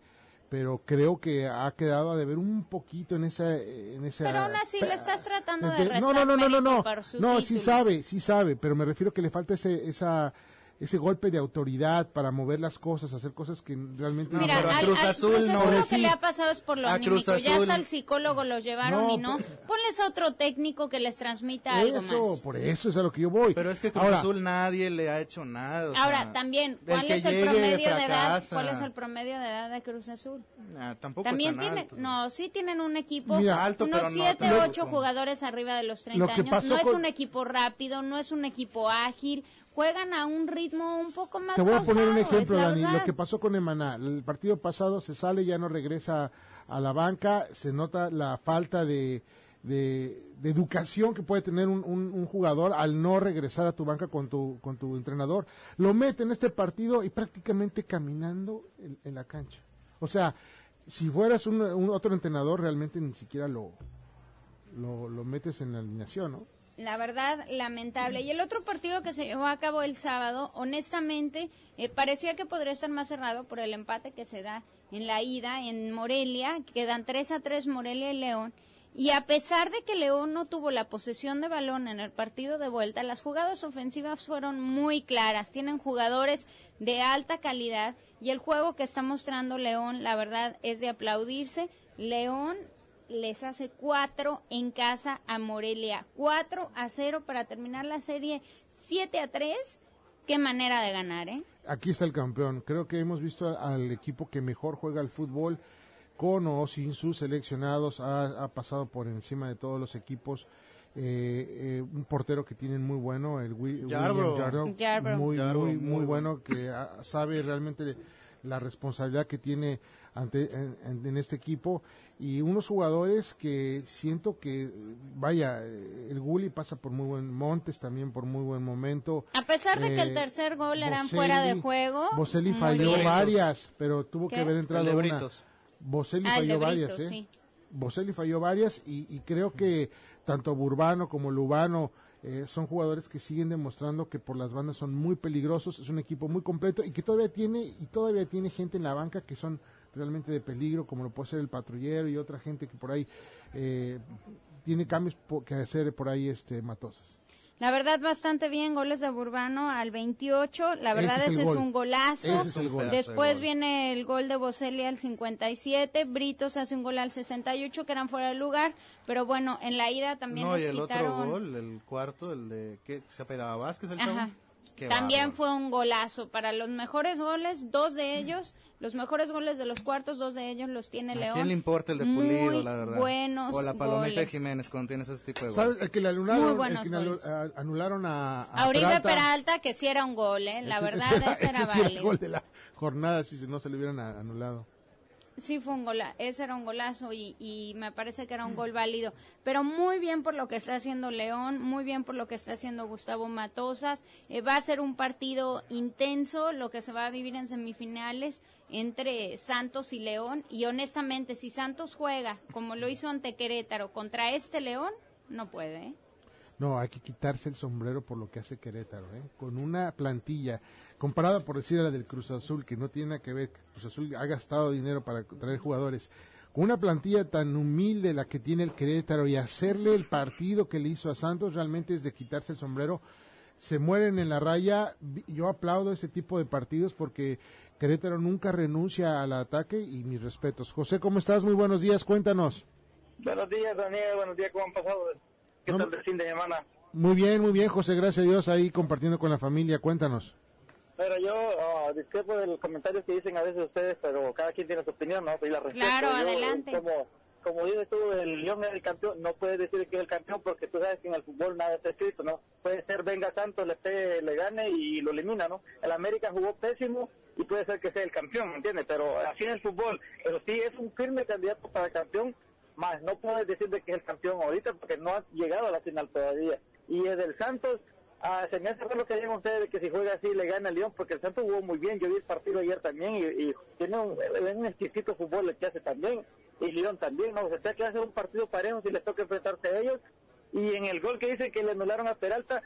pero creo que ha quedado a deber un poquito en esa... En esa Pero aún así le estás tratando de restar no, no, no, no, no, no, no, sí sabe, sí sabe, pero me refiero que le falta ese, esa, ese golpe de autoridad para mover las cosas, hacer cosas que realmente... Mira, pero a Cruz al Azul Cruz no. Azul lo que le ha pasado es por lo A anímico. Cruz Ya hasta el psicólogo lo llevaron No, y no. pero- Ponles a otro técnico que les transmita algo Eso, más. por eso es a lo que yo voy. Pero es que Cruz Ahora, Azul nadie le ha hecho nada. o Ahora, sea, también, ¿cuál es el promedio de edad? ¿Cuál es el promedio de edad de Cruz Azul? Ah, tampoco También es tan tiene, alto. no, sí tienen un equipo, Mira, Alto, unos pero no 7, tanto 8 como- jugadores arriba de los 30 Lo años. No es con- un equipo rápido, no es un equipo ágil, juegan a un ritmo un poco más Te voy a poner un ejemplo, Dani. Lo que pasó con Emaná. El partido pasado se sale, ya no regresa a la banca. Se nota la falta de, de, de educación que puede tener un, un- un jugador al no regresar a tu banca con tu, con tu entrenador. Lo mete en este partido y prácticamente caminando en, en la cancha. O sea, si fueras un, un otro entrenador, realmente ni siquiera lo, lo, lo metes en la alineación, ¿no? La verdad, lamentable. Y el otro partido que se llevó a cabo el sábado, honestamente, eh, parecía que podría estar más cerrado por el empate que se da en la ida en Morelia. Quedan 3 a 3 Morelia y León. Y a pesar de que León no tuvo la posesión de balón en el partido de vuelta, las jugadas ofensivas fueron muy claras. Tienen jugadores de alta calidad y el juego que está mostrando León, la verdad, es de aplaudirse. León les hace cuatro en casa a Morelia. 4 a 0 para terminar la serie 7 a 3. Qué manera de ganar, ¿eh? aquí está el campeón. Creo que hemos visto al equipo que mejor juega al fútbol con o sin sus seleccionados. Ha, ha pasado por encima de todos los equipos. Eh, eh, un portero que tienen muy bueno, el Wi- William Yarbrough. muy, muy, muy muy bueno. que sabe realmente la responsabilidad que tiene ante en, este equipo y unos jugadores que siento que vaya eh, el Gulli pasa por muy buen Montes también por muy buen momento A pesar de que el Eh, tercer gol eran Boselli- fuera de juego. Boselli falló bien. varias, pero tuvo ¿Qué? que haber entrado una. Boselli Ah, falló Britos, varias, ¿eh? sí. Boselli falló varias y, y creo que tanto Burbano como Lubano eh, son jugadores que siguen demostrando que por las bandas son muy peligrosos, es un equipo muy completo y que todavía tiene y todavía tiene gente en la banca que son realmente de peligro, como lo puede ser el patrullero y otra gente que por ahí eh, tiene cambios que hacer por ahí este Matosas. La verdad, bastante bien. Goles de Burbano al 28. La verdad, Ese es ese, es un golazo. Ese es el gol. Después viene el gol de Boselli al 57. Britos hace un gol al 68, que eran fuera de lugar. Pero bueno, en la ida también No, y el quitaron. otro gol, el cuarto, el de que se apellidaba Vázquez, el Ajá. chavo. Qué También bárbaro. fue un golazo. Para los mejores goles, dos de ellos, los mejores goles de los cuartos, dos de ellos los tiene ¿A León. quién le importa el de Muy Pulido, la verdad? buenos O la palomita de goles. Jiménez cuando tiene ese tipo de ¿Sabes? goles. El que le anularon, Muy el que le a- anularon a, A Uribe Peralta. que sí era un gol, ¿eh? La Ese- verdad, ese, ese era ese sí era el válido. gol de la jornada si no se le hubieran a- anulado. Sí, fue un golazo, ese era un golazo y, y me parece que era un gol válido. Pero muy bien por lo que está haciendo León, muy bien por lo que está haciendo Gustavo Matosas. Eh, va a ser un partido intenso, lo que se va a vivir en semifinales entre Santos y León. Y honestamente, si Santos juega como lo hizo ante Querétaro contra este León, no puede. ¿eh? No, hay que quitarse el sombrero por lo que hace Querétaro, ¿eh? Con una plantilla comparada, por decir, a la del Cruz Azul, que no tiene nada que ver, Cruz Azul ha gastado dinero para traer jugadores. Con una plantilla tan humilde la que tiene el Querétaro y hacerle el partido que le hizo a Santos realmente es de quitarse el sombrero. Se mueren en la raya. Yo aplaudo ese tipo de partidos porque Querétaro nunca renuncia al ataque y mis respetos. José, ¿cómo estás? Muy buenos días, cuéntanos. Buenos días, Daniel. Buenos días, ¿cómo han pasado? ¿Qué tal el fin de semana? Muy bien, muy bien, José, gracias a Dios, ahí compartiendo con la familia, cuéntanos. Pero yo uh, discrepo de los comentarios que dicen a veces ustedes, pero cada quien tiene su opinión, ¿no? Y la respeto. Claro, Yo, adelante. Como, como dices tú, el León es el campeón, no puedes decir que es el campeón porque tú sabes que en el fútbol nada está escrito, ¿no? Puede ser venga Santos, le, pegue, le gane y lo elimina, ¿no? El América jugó pésimo y puede ser que sea el campeón, ¿me entiendes? Pero así en el fútbol, pero sí es un firme candidato para campeón, más no puedes decir de que es el campeón ahorita porque no ha llegado a la final todavía. Y es del Santos, Ah, se me hace lo que digan ustedes de que si juega así le gana el León, porque el Santos jugó muy bien. Yo vi el partido ayer también y, tiene un, un exquisito fútbol el que hace también. Y León también, ¿no? O sea, que hace un partido parejo si les toca enfrentarse a ellos. Y en el gol que dicen que le anularon a Peralta,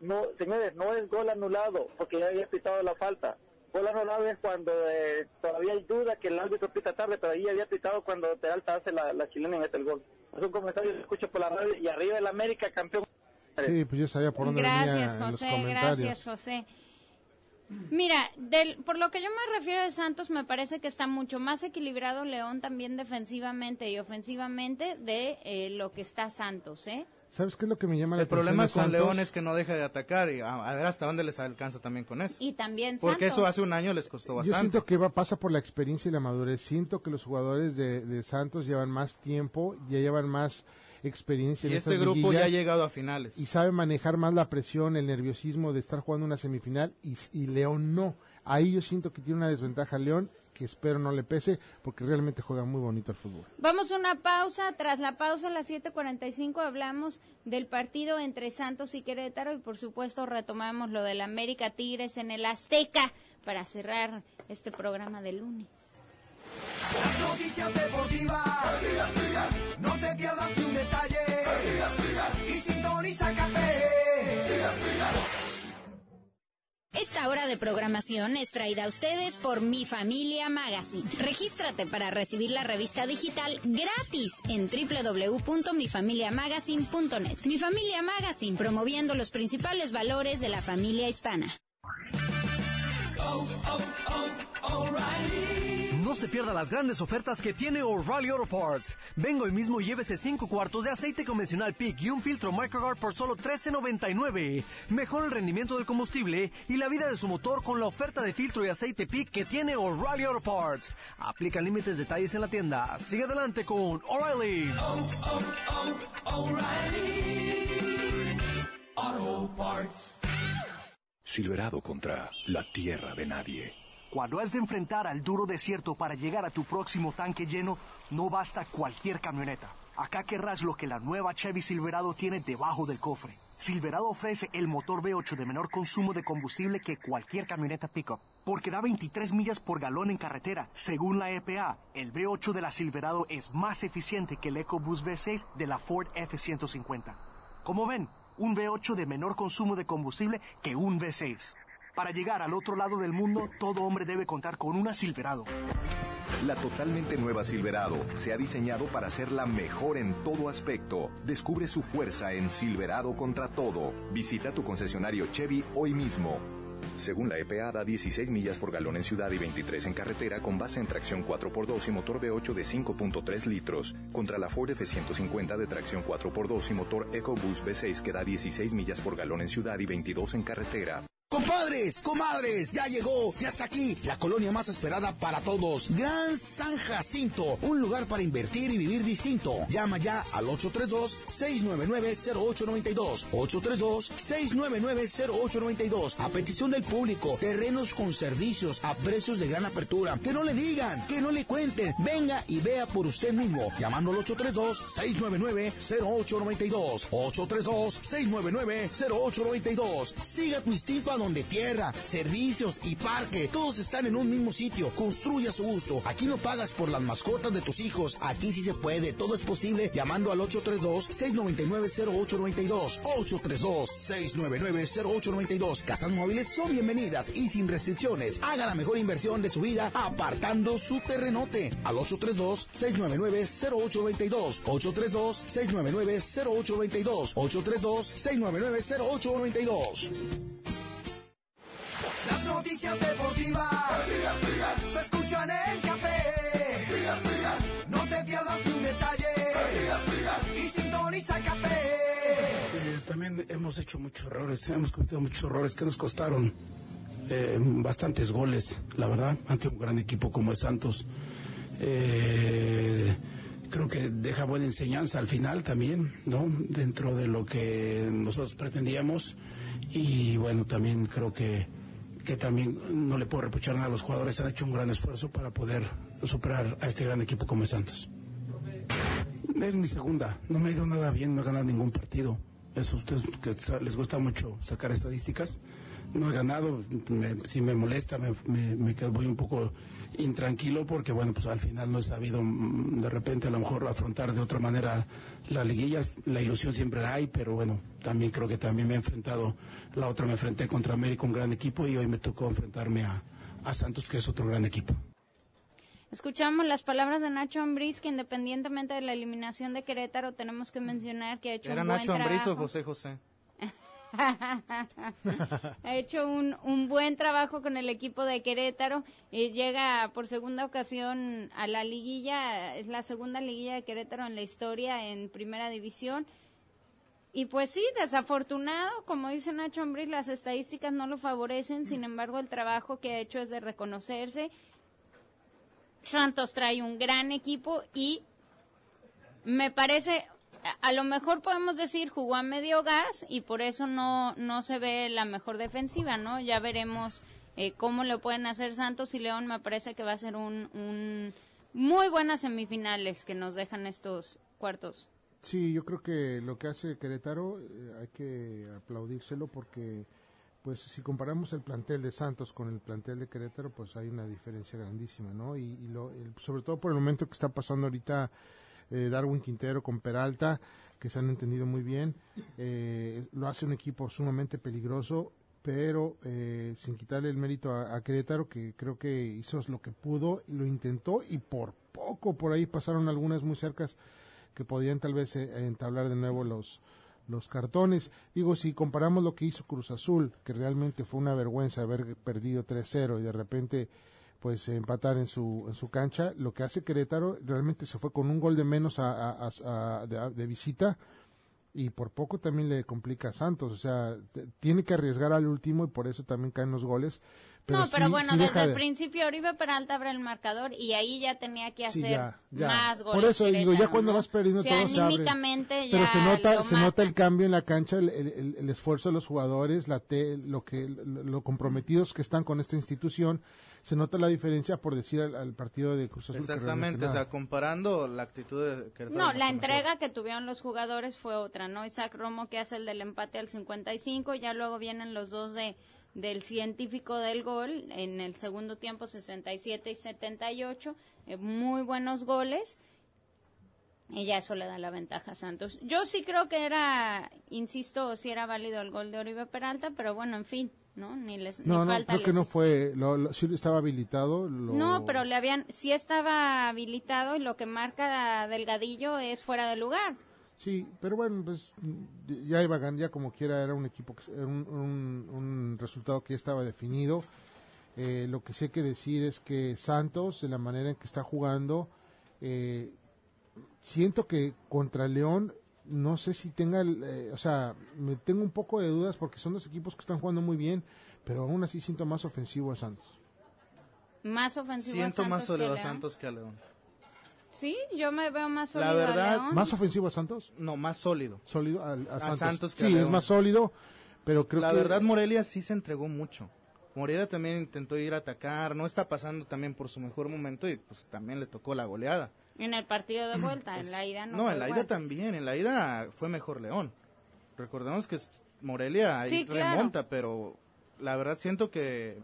no, señores, no es gol anulado, porque ya había pitado la falta. Gol anulado es cuando eh, todavía hay duda que el árbitro pita tarde, pero ahí había pitado cuando Peralta hace la, la chilena y mete el gol. Es un comentario que escucho por la radio y arriba el América campeón. Sí, pues yo sabía por dónde Gracias, venía en los José, comentarios. gracias, José. Mira, del, por lo que yo me refiero de Santos, me parece que está mucho más equilibrado León también defensivamente y ofensivamente de eh, lo que está Santos, ¿eh? ¿Sabes qué es lo que me llama la El problema atención con Santos? León es que no deja de atacar y a, a ver hasta dónde les alcanza también con eso. Y también Porque Santos. eso hace un año les costó Yo bastante. siento que va, pasa por la experiencia y la madurez. Siento que los jugadores de, de Santos llevan más tiempo, ya llevan más experiencia Y en este grupo ya ha llegado a finales. y sabe manejar más la presión, el nerviosismo de estar jugando una semifinal y, y León no. Ahí yo siento que tiene una desventaja León que espero no le pese porque realmente juega muy bonito el fútbol. Vamos a una pausa. Tras la pausa, a las 7:45, hablamos del partido entre Santos y Querétaro y, por supuesto, retomamos lo del América Tigres en el Azteca para cerrar este programa de lunes. Las noticias deportivas. Hora de programación es traída a ustedes por Mi Familia Magazine. Regístrate para recibir la revista digital gratis en www.mifamiliamagazine.net. Mi Familia Magazine, promoviendo los principales valores de la familia hispana. No se pierda las grandes ofertas que tiene O'Reilly Auto Parts. Venga hoy mismo y llévese 5 cuartos de aceite convencional PIC y un filtro MicroGuard por solo $13.99. Mejora el rendimiento del combustible y la vida de su motor con la oferta de filtro y aceite PIC que tiene O'Reilly Auto Parts. Aplica límites detalles en la tienda. Sigue adelante con O'Reilly. Silverado contra la tierra de nadie. Cuando has de enfrentar al duro desierto para llegar a tu próximo tanque lleno, no basta cualquier camioneta. Acá querrás lo que la nueva Chevy Silverado tiene debajo del cofre. Silverado ofrece el motor V8 de menor consumo de combustible que cualquier camioneta pickup, porque da 23 millas por galón en carretera. Según la EPA, el V8 de la Silverado es más eficiente que el EcoBoost V6 de la Ford F-150. Como ven, un V8 de menor consumo de combustible que un V6. Para llegar al otro lado del mundo, todo hombre debe contar con una Silverado. La totalmente nueva Silverado se ha diseñado para ser la mejor en todo aspecto. Descubre su fuerza en Silverado contra todo. Visita tu concesionario Chevy hoy mismo. Según la EPA, da 16 millas por galón en ciudad y 23 en carretera con base en tracción 4x2 y motor V8 de 5.3 litros, contra la Ford F-150 de tracción 4x2 y motor EcoBoost V6 que da 16 millas por galón en ciudad y 22 en carretera. Compadres, comadres, ya llegó, ya está aquí, la colonia más esperada para todos. Gran San Jacinto, un lugar para invertir y vivir distinto. Llama ya al 832-699-0892. 832-699-0892. A petición del público, terrenos con servicios a precios de gran apertura. Que no le digan, que no le cuenten. Venga y vea por usted mismo. Llamando al 832-699-0892. 832-699-0892. Siga tu instinto a donde tierra, servicios y parque, todos están en un mismo sitio. Construye a su gusto. Aquí no pagas por las mascotas de tus hijos. Aquí sí se puede. Todo es posible llamando al 832-699-0892. 832-699-0892. Casas móviles son bienvenidas y sin restricciones. Haga la mejor inversión de su vida apartando su terrenote al 832-699-0892. 832-699-0892. 832-699-0892. Las noticias deportivas se escuchan en café. No te pierdas ni detalle y sintoniza café. Eh, también hemos hecho muchos errores, hemos cometido muchos errores que nos costaron eh, bastantes goles, la verdad, ante un gran equipo como es Santos. Eh, creo que deja buena enseñanza al final también, ¿no? Dentro de lo que nosotros pretendíamos. Y bueno, también creo que, que también no le puedo reprochar nada a los jugadores, han hecho un gran esfuerzo para poder superar a este gran equipo como es Santos. Es mi segunda, no me ha ido nada bien, no he ganado ningún partido. Eso ustedes que sa- les gusta mucho sacar estadísticas. No he ganado, me- si me molesta, me, me, me quedo voy un poco intranquilo porque bueno, pues al final no he sabido mm, de repente a lo mejor afrontar de otra manera la liguilla. La ilusión siempre la hay, pero bueno, también creo que también me he enfrentado, la otra me enfrenté contra América, un gran equipo, y hoy me tocó enfrentarme a, a Santos, que es otro gran equipo. Escuchamos las palabras de Nacho Ambriz, que independientemente de la eliminación de Querétaro, tenemos que mencionar que ha hecho ¿Era un buen Nacho Ambriz o trabajo. José José? ha hecho un, un buen trabajo con el equipo de Querétaro y llega por segunda ocasión a la liguilla, es la segunda liguilla de Querétaro en la historia en primera división. Y pues sí, desafortunado, como dice Nacho Ambriz, las estadísticas no lo favorecen, sin embargo el trabajo que ha hecho es de reconocerse. Santos trae un gran equipo y me parece, a, lo mejor podemos decir jugó a medio gas y por eso no, no se ve la mejor defensiva, ¿no? Ya veremos eh, cómo lo pueden hacer Santos y León. Me parece que va a ser un, un muy buenas semifinales que nos dejan estos cuartos. Sí, yo creo que lo que hace Querétaro eh, hay que aplaudírselo porque, pues, si comparamos el plantel de Santos con el plantel de Querétaro, pues hay una diferencia grandísima, ¿no? Y, y lo, el- sobre todo por el momento que está pasando ahorita eh, Darwin Quintero con Peralta, que se han entendido muy bien, eh, lo hace un equipo sumamente peligroso, pero eh, sin quitarle el mérito a, a Querétaro, que creo que hizo lo que pudo y lo intentó y por poco por ahí pasaron algunas muy cercas que podían tal vez eh, entablar de nuevo los los cartones. Digo, si comparamos lo que hizo Cruz Azul, que realmente fue una vergüenza haber perdido 3-0 y de repente pues empatar en su en su cancha, lo que hace Querétaro realmente se fue con un gol de menos a, a- de, de visita y por poco también le complica a Santos, o sea, tiene que arriesgar al último y por eso también caen los goles. Pero no, pero bueno, sí desde el de- principio Oribe Peralta abre el marcador y ahí ya tenía que Sí, hacer ya, ya. más goles. Por eso digo, ya cuando ¿no? vas perdiendo O sea, todo se abre. Pero se nota, se nota el cambio en la cancha, el, el- el- el esfuerzo de los jugadores, la te- lo que lo comprometidos que están con esta institución. Se nota la diferencia por decir al, al partido de Cruz Azul. Exactamente, o sea, comparando la actitud de Querétaro. No, la mejor. entrega que tuvieron los jugadores fue otra, ¿no? Isaac Romo que hace el del empate al 55, ya luego vienen los dos de del científico del gol en el segundo tiempo 67 y 78, eh, muy buenos goles. Y ya eso le da la ventaja a Santos. Yo sí creo que era, insisto, si era válido el gol de Oribe Peralta, pero bueno, en fin, ¿no? Ni les ni No, no, falta creo que no fue, lo, lo- sí estaba habilitado. lo- no, pero le habían, sí estaba habilitado y lo que marca Delgadillo es fuera de lugar. Sí, pero bueno, pues ya iba ya como quiera, era un equipo, que, era un, un- un resultado que ya estaba definido. Eh, lo que sí hay que decir es que Santos, de la manera en que está jugando, eh, siento que contra León, no sé si tenga, el, eh, o sea, me tengo un poco de dudas porque son dos equipos que están jugando muy bien, pero aún así siento más ofensivo a Santos. Más ofensivo a Siento Santos más que sólido a León. Santos que a León. Sí, yo me veo más sólido La verdad, a León. ¿Más ofensivo a Santos? No, más sólido. Sólido a, a A Santos. Santos que a sí, es más sólido, pero creo la que... verdad, Morelia sí se entregó mucho. Morelia también intentó ir a atacar, no está pasando también por su mejor momento y pues también le tocó la goleada. En el partido de vuelta, en la ida no. No, en la ida también, en la ida fue mejor León. Recordemos que Morelia ahí Sí, claro. remonta, pero la verdad siento que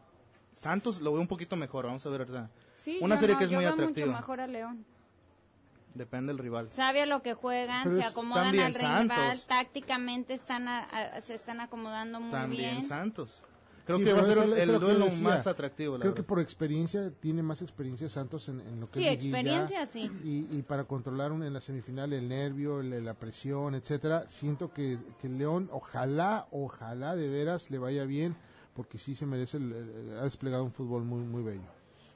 Santos lo veo un poquito mejor, vamos a ver, ¿verdad? Sí, Una serie no, que es yo muy veo atractiva. mucho mejor a León. Depende del rival. Sabe a lo que juegan, Pero se acomodan también al rival, Santos. tácticamente están a- a- se están acomodando muy También bien. Santos. Creo Sí, que va a ser el, que duelo más atractivo, la Creo que por experiencia, tiene más experiencia Santos en, en lo que Sí, es liguilla, experiencia, sí. Y, y para controlar un- en la semifinal el nervio, el- la presión, etcétera, siento que, que León, ojalá, ojalá de veras le vaya bien, porque sí se merece, el- el- ha desplegado un fútbol muy, muy bello.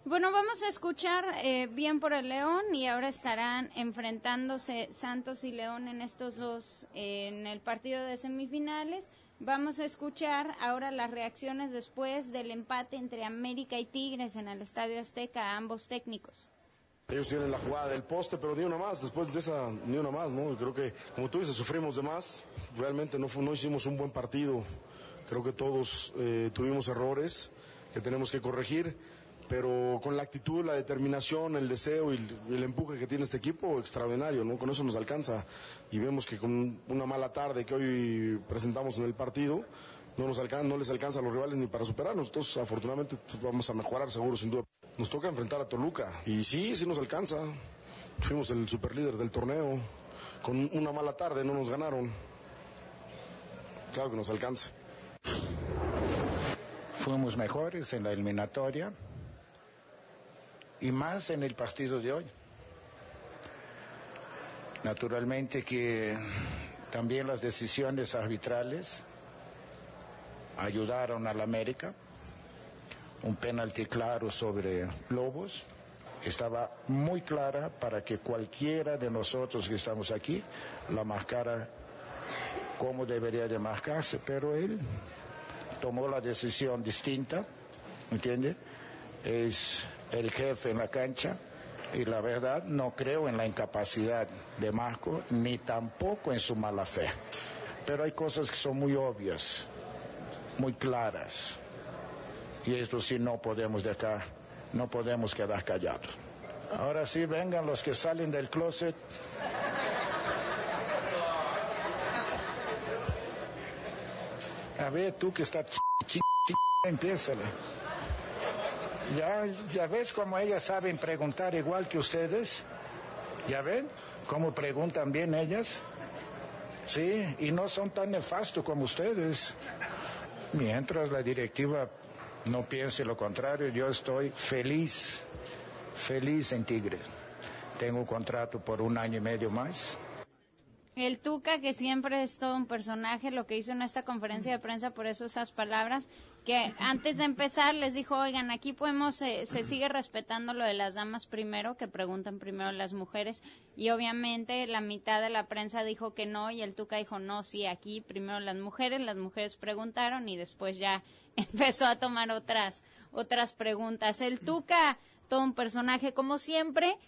Bueno, vamos a escuchar eh, bien por el León y ahora estarán enfrentándose Santos y León en estos dos, eh, en el partido de semifinales. Vamos a escuchar ahora las reacciones después del empate entre América y Tigres en el Estadio Azteca, ambos técnicos. Ellos tienen la jugada del poste, pero ni una más, después de esa, ni una más, ¿no? Creo que, como tú dices, sufrimos de más. Realmente no, no hicimos un buen partido. Creo que todos eh, tuvimos errores que tenemos que corregir, pero con la actitud, la determinación, el deseo y el, empuje que tiene este equipo, extraordinario, ¿no? Con eso nos alcanza. Y vemos que con una mala tarde que hoy presentamos en el partido, no, nos alcan- no les alcanza a los rivales ni para superarnos. Entonces, afortunadamente, pues, vamos a mejorar seguro, sin duda. Nos toca enfrentar a Toluca. Y sí, sí nos alcanza. Fuimos el superlíder del torneo. Con una mala tarde no nos ganaron. Claro que nos alcanza. Fuimos mejores en la eliminatoria y más en el partido de hoy. Naturalmente que también las decisiones arbitrales ayudaron al América. Un penalti claro sobre Lobos. Estaba muy clara para que cualquiera de nosotros que estamos aquí la marcara como debería de marcarse, pero él tomó la decisión distinta, ¿entiende? Es el jefe en la cancha y la verdad no creo en la incapacidad de Marco ni tampoco en su mala fe. Pero hay cosas que son muy obvias, muy claras. Y esto sí no podemos dejar, no podemos quedar callados. Ahora sí, vengan los que salen del closet. A ver, tú que estás ch, ch, ch. Ya, ya ves cómo ellas saben preguntar igual que ustedes. ¿Ya ven cómo preguntan bien ellas? Sí, y no son tan nefastos como ustedes. Mientras la directiva no piense lo contrario, yo estoy feliz, feliz en Tigres. Tengo contrato por un año y medio más. El Tuca, que siempre es todo un personaje, lo que hizo en esta conferencia de prensa, por eso esas palabras, que antes de empezar les dijo, oigan, aquí podemos, eh, se sigue respetando lo de las damas primero, que preguntan primero las mujeres, y obviamente la mitad de la prensa dijo que no, y el Tuca dijo, no, sí, aquí primero las mujeres, las mujeres preguntaron, y después ya empezó a tomar otras, otras preguntas. El Tuca, todo un personaje, como siempre,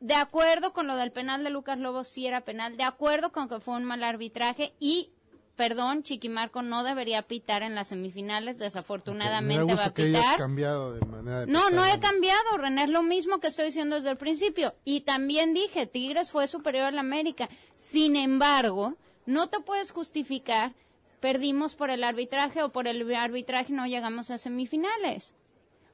de acuerdo con lo del penal de Lucas Lobo, sí era penal, de acuerdo con que fue un mal arbitraje y, perdón, Chiquimarco no debería pitar en las semifinales, Me desafortunadamente da va a que pitar. cambiado de manera de No, no he cambiado, René, es lo mismo que estoy diciendo desde el principio. Y también dije, Tigres fue superior al América. Sin embargo, no te puedes justificar, perdimos por el arbitraje o por el arbitraje no llegamos a semifinales.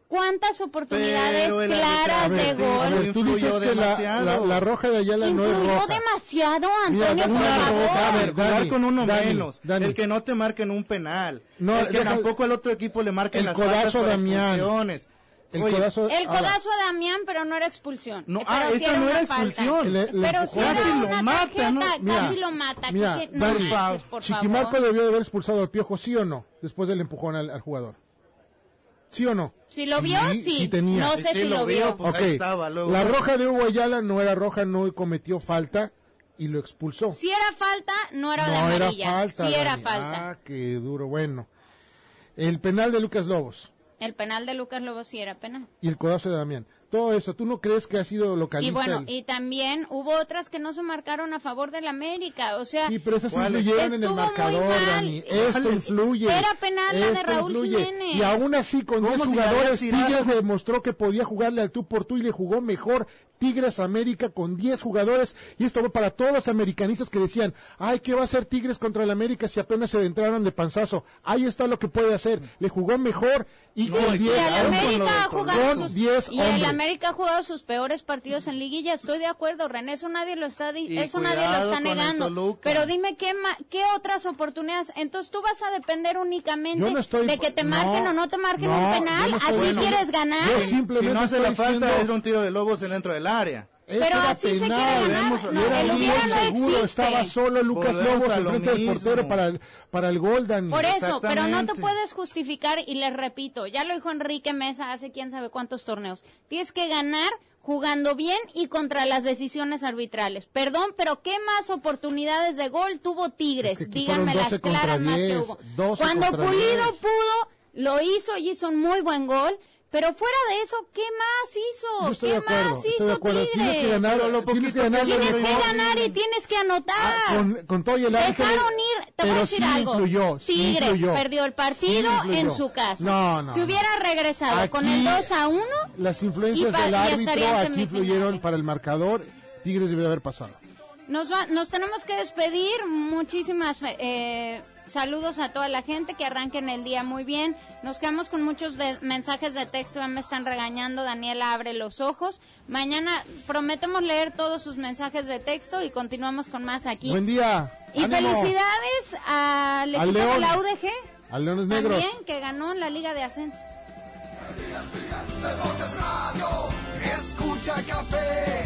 ¿Cuántas oportunidades claras ver, de sí, gol? a ver, tú dices que la, demasiado. la- la roja de Ayala no es roja. demasiado, Mira, Antonio, por una favor. roja, A ver, jugar Dani, con uno Dani, menos. Dani. El que no te marquen un penal. No, el que deja- tampoco el otro equipo le marquen El las codazo por a Damián. expulsiones. El Oye, codazo- El ahora, codazo a Damián, pero no era expulsión. No, Eh, ah, sí esa no era expulsión. Le- le pero sí Casi era lo una mata, ¿no? tarjeta, Mira, casi lo mata. Mira, ¿Qué- qué- no Dani, manches, por Chiquimarco favor. debió de haber expulsado al Piojo, ¿sí o no? Después del empujón al, al jugador. ¿Sí o no? Si lo vio, sí. tenía. No sé Sí si lo lo vio, vio. pues Ok, ahí estaba, luego. La roja de Hugo Ayala no era roja, no cometió falta y lo expulsó. Si era falta, no era de no era amarilla. falta. sí era Dani. falta. Ah, qué duro. Bueno. El penal de Lucas Lobos El penal de Lucas Lobo sí era penal. y el codazo de Damián. Todo eso. ¿Tú no crees que ha sido Y localista? bueno, el- y también hubo otras que no se marcaron a favor del América, o sea, Sí, pero esas influyeron en el marcador. Dani. Esto influye. Era penal la de Esto Raúl influye. Jiménez. Y aún así, con ¿Cómo 10 si la había jugadores? Tigres demostró que podía jugarle al tú por tú y le jugó mejor Tigres América con 10 jugadores. Y esto va para todos los americanistas que decían, ay, ¿qué va a hacer Tigres contra el América si apenas se entraron de panzazo? Ahí está lo que puede hacer. Le jugó mejor y Sí, con y 10 el aún América ha con jugado sus, 10 y el hombres. América ha jugado sus peores partidos en liguilla, estoy de acuerdo, René, eso nadie lo está di- eso nadie lo está negando. Pero dime qué ma- qué otras oportunidades, entonces tú vas a depender únicamente Yo no estoy- de que te no, marquen o no te marquen no, un penal, así bueno, quieres ganar. yo Si simplemente no hace la falta, es un tiro de lobos en dentro del área. Pero era así se quiere ganar. No, Era el hubiera no seguro, existe. estaba solo Lucas Lobos a lo enfrente del portero para el, para el gol, Dani. Por eso, pero no te puedes justificar y les repito, ya lo dijo Enrique Mesa hace quién sabe cuántos torneos. Tienes que ganar jugando bien y contra las decisiones arbitrales. Perdón, pero ¿qué más oportunidades de gol tuvo Tigres? Es que aquí Díganme las 12 contra claras más que 10, hubo. 12 Cuando Pulido 10. pudo, lo hizo y hizo un muy buen gol. Pero fuera de eso, ¿qué más hizo? Estoy ¿Qué de acuerdo, más estoy de hizo acuerdo. Tigres? Tienes que ganar, Pero lo tienes que poquito ganar que lo Tienes que mejor. ganar y tienes que anotar. Ah, con, con todo y el Dejaron ir, te pero voy a decir sí algo. influyó, sí Tigres influyó. perdió el partido Sí en su casa. No, no, Si hubiera regresado con el 2 a 1, Las influencias pa- del árbitro aquí influyeron para el marcador. Tigres debió de haber pasado. nos, va- nos tenemos que despedir. Muchísimas eh, saludos a toda la gente que arranquen el día muy bien. Nos quedamos con muchos de- mensajes de texto. Ya me están regañando. Daniela abre los ojos. Mañana prometemos leer todos sus mensajes de texto y continuamos con más aquí. Buen día. Y Ánimo. felicidades al Al equipo de la UDG. A Leones Negros. También que ganó en la Liga de Ascenso. Escucha café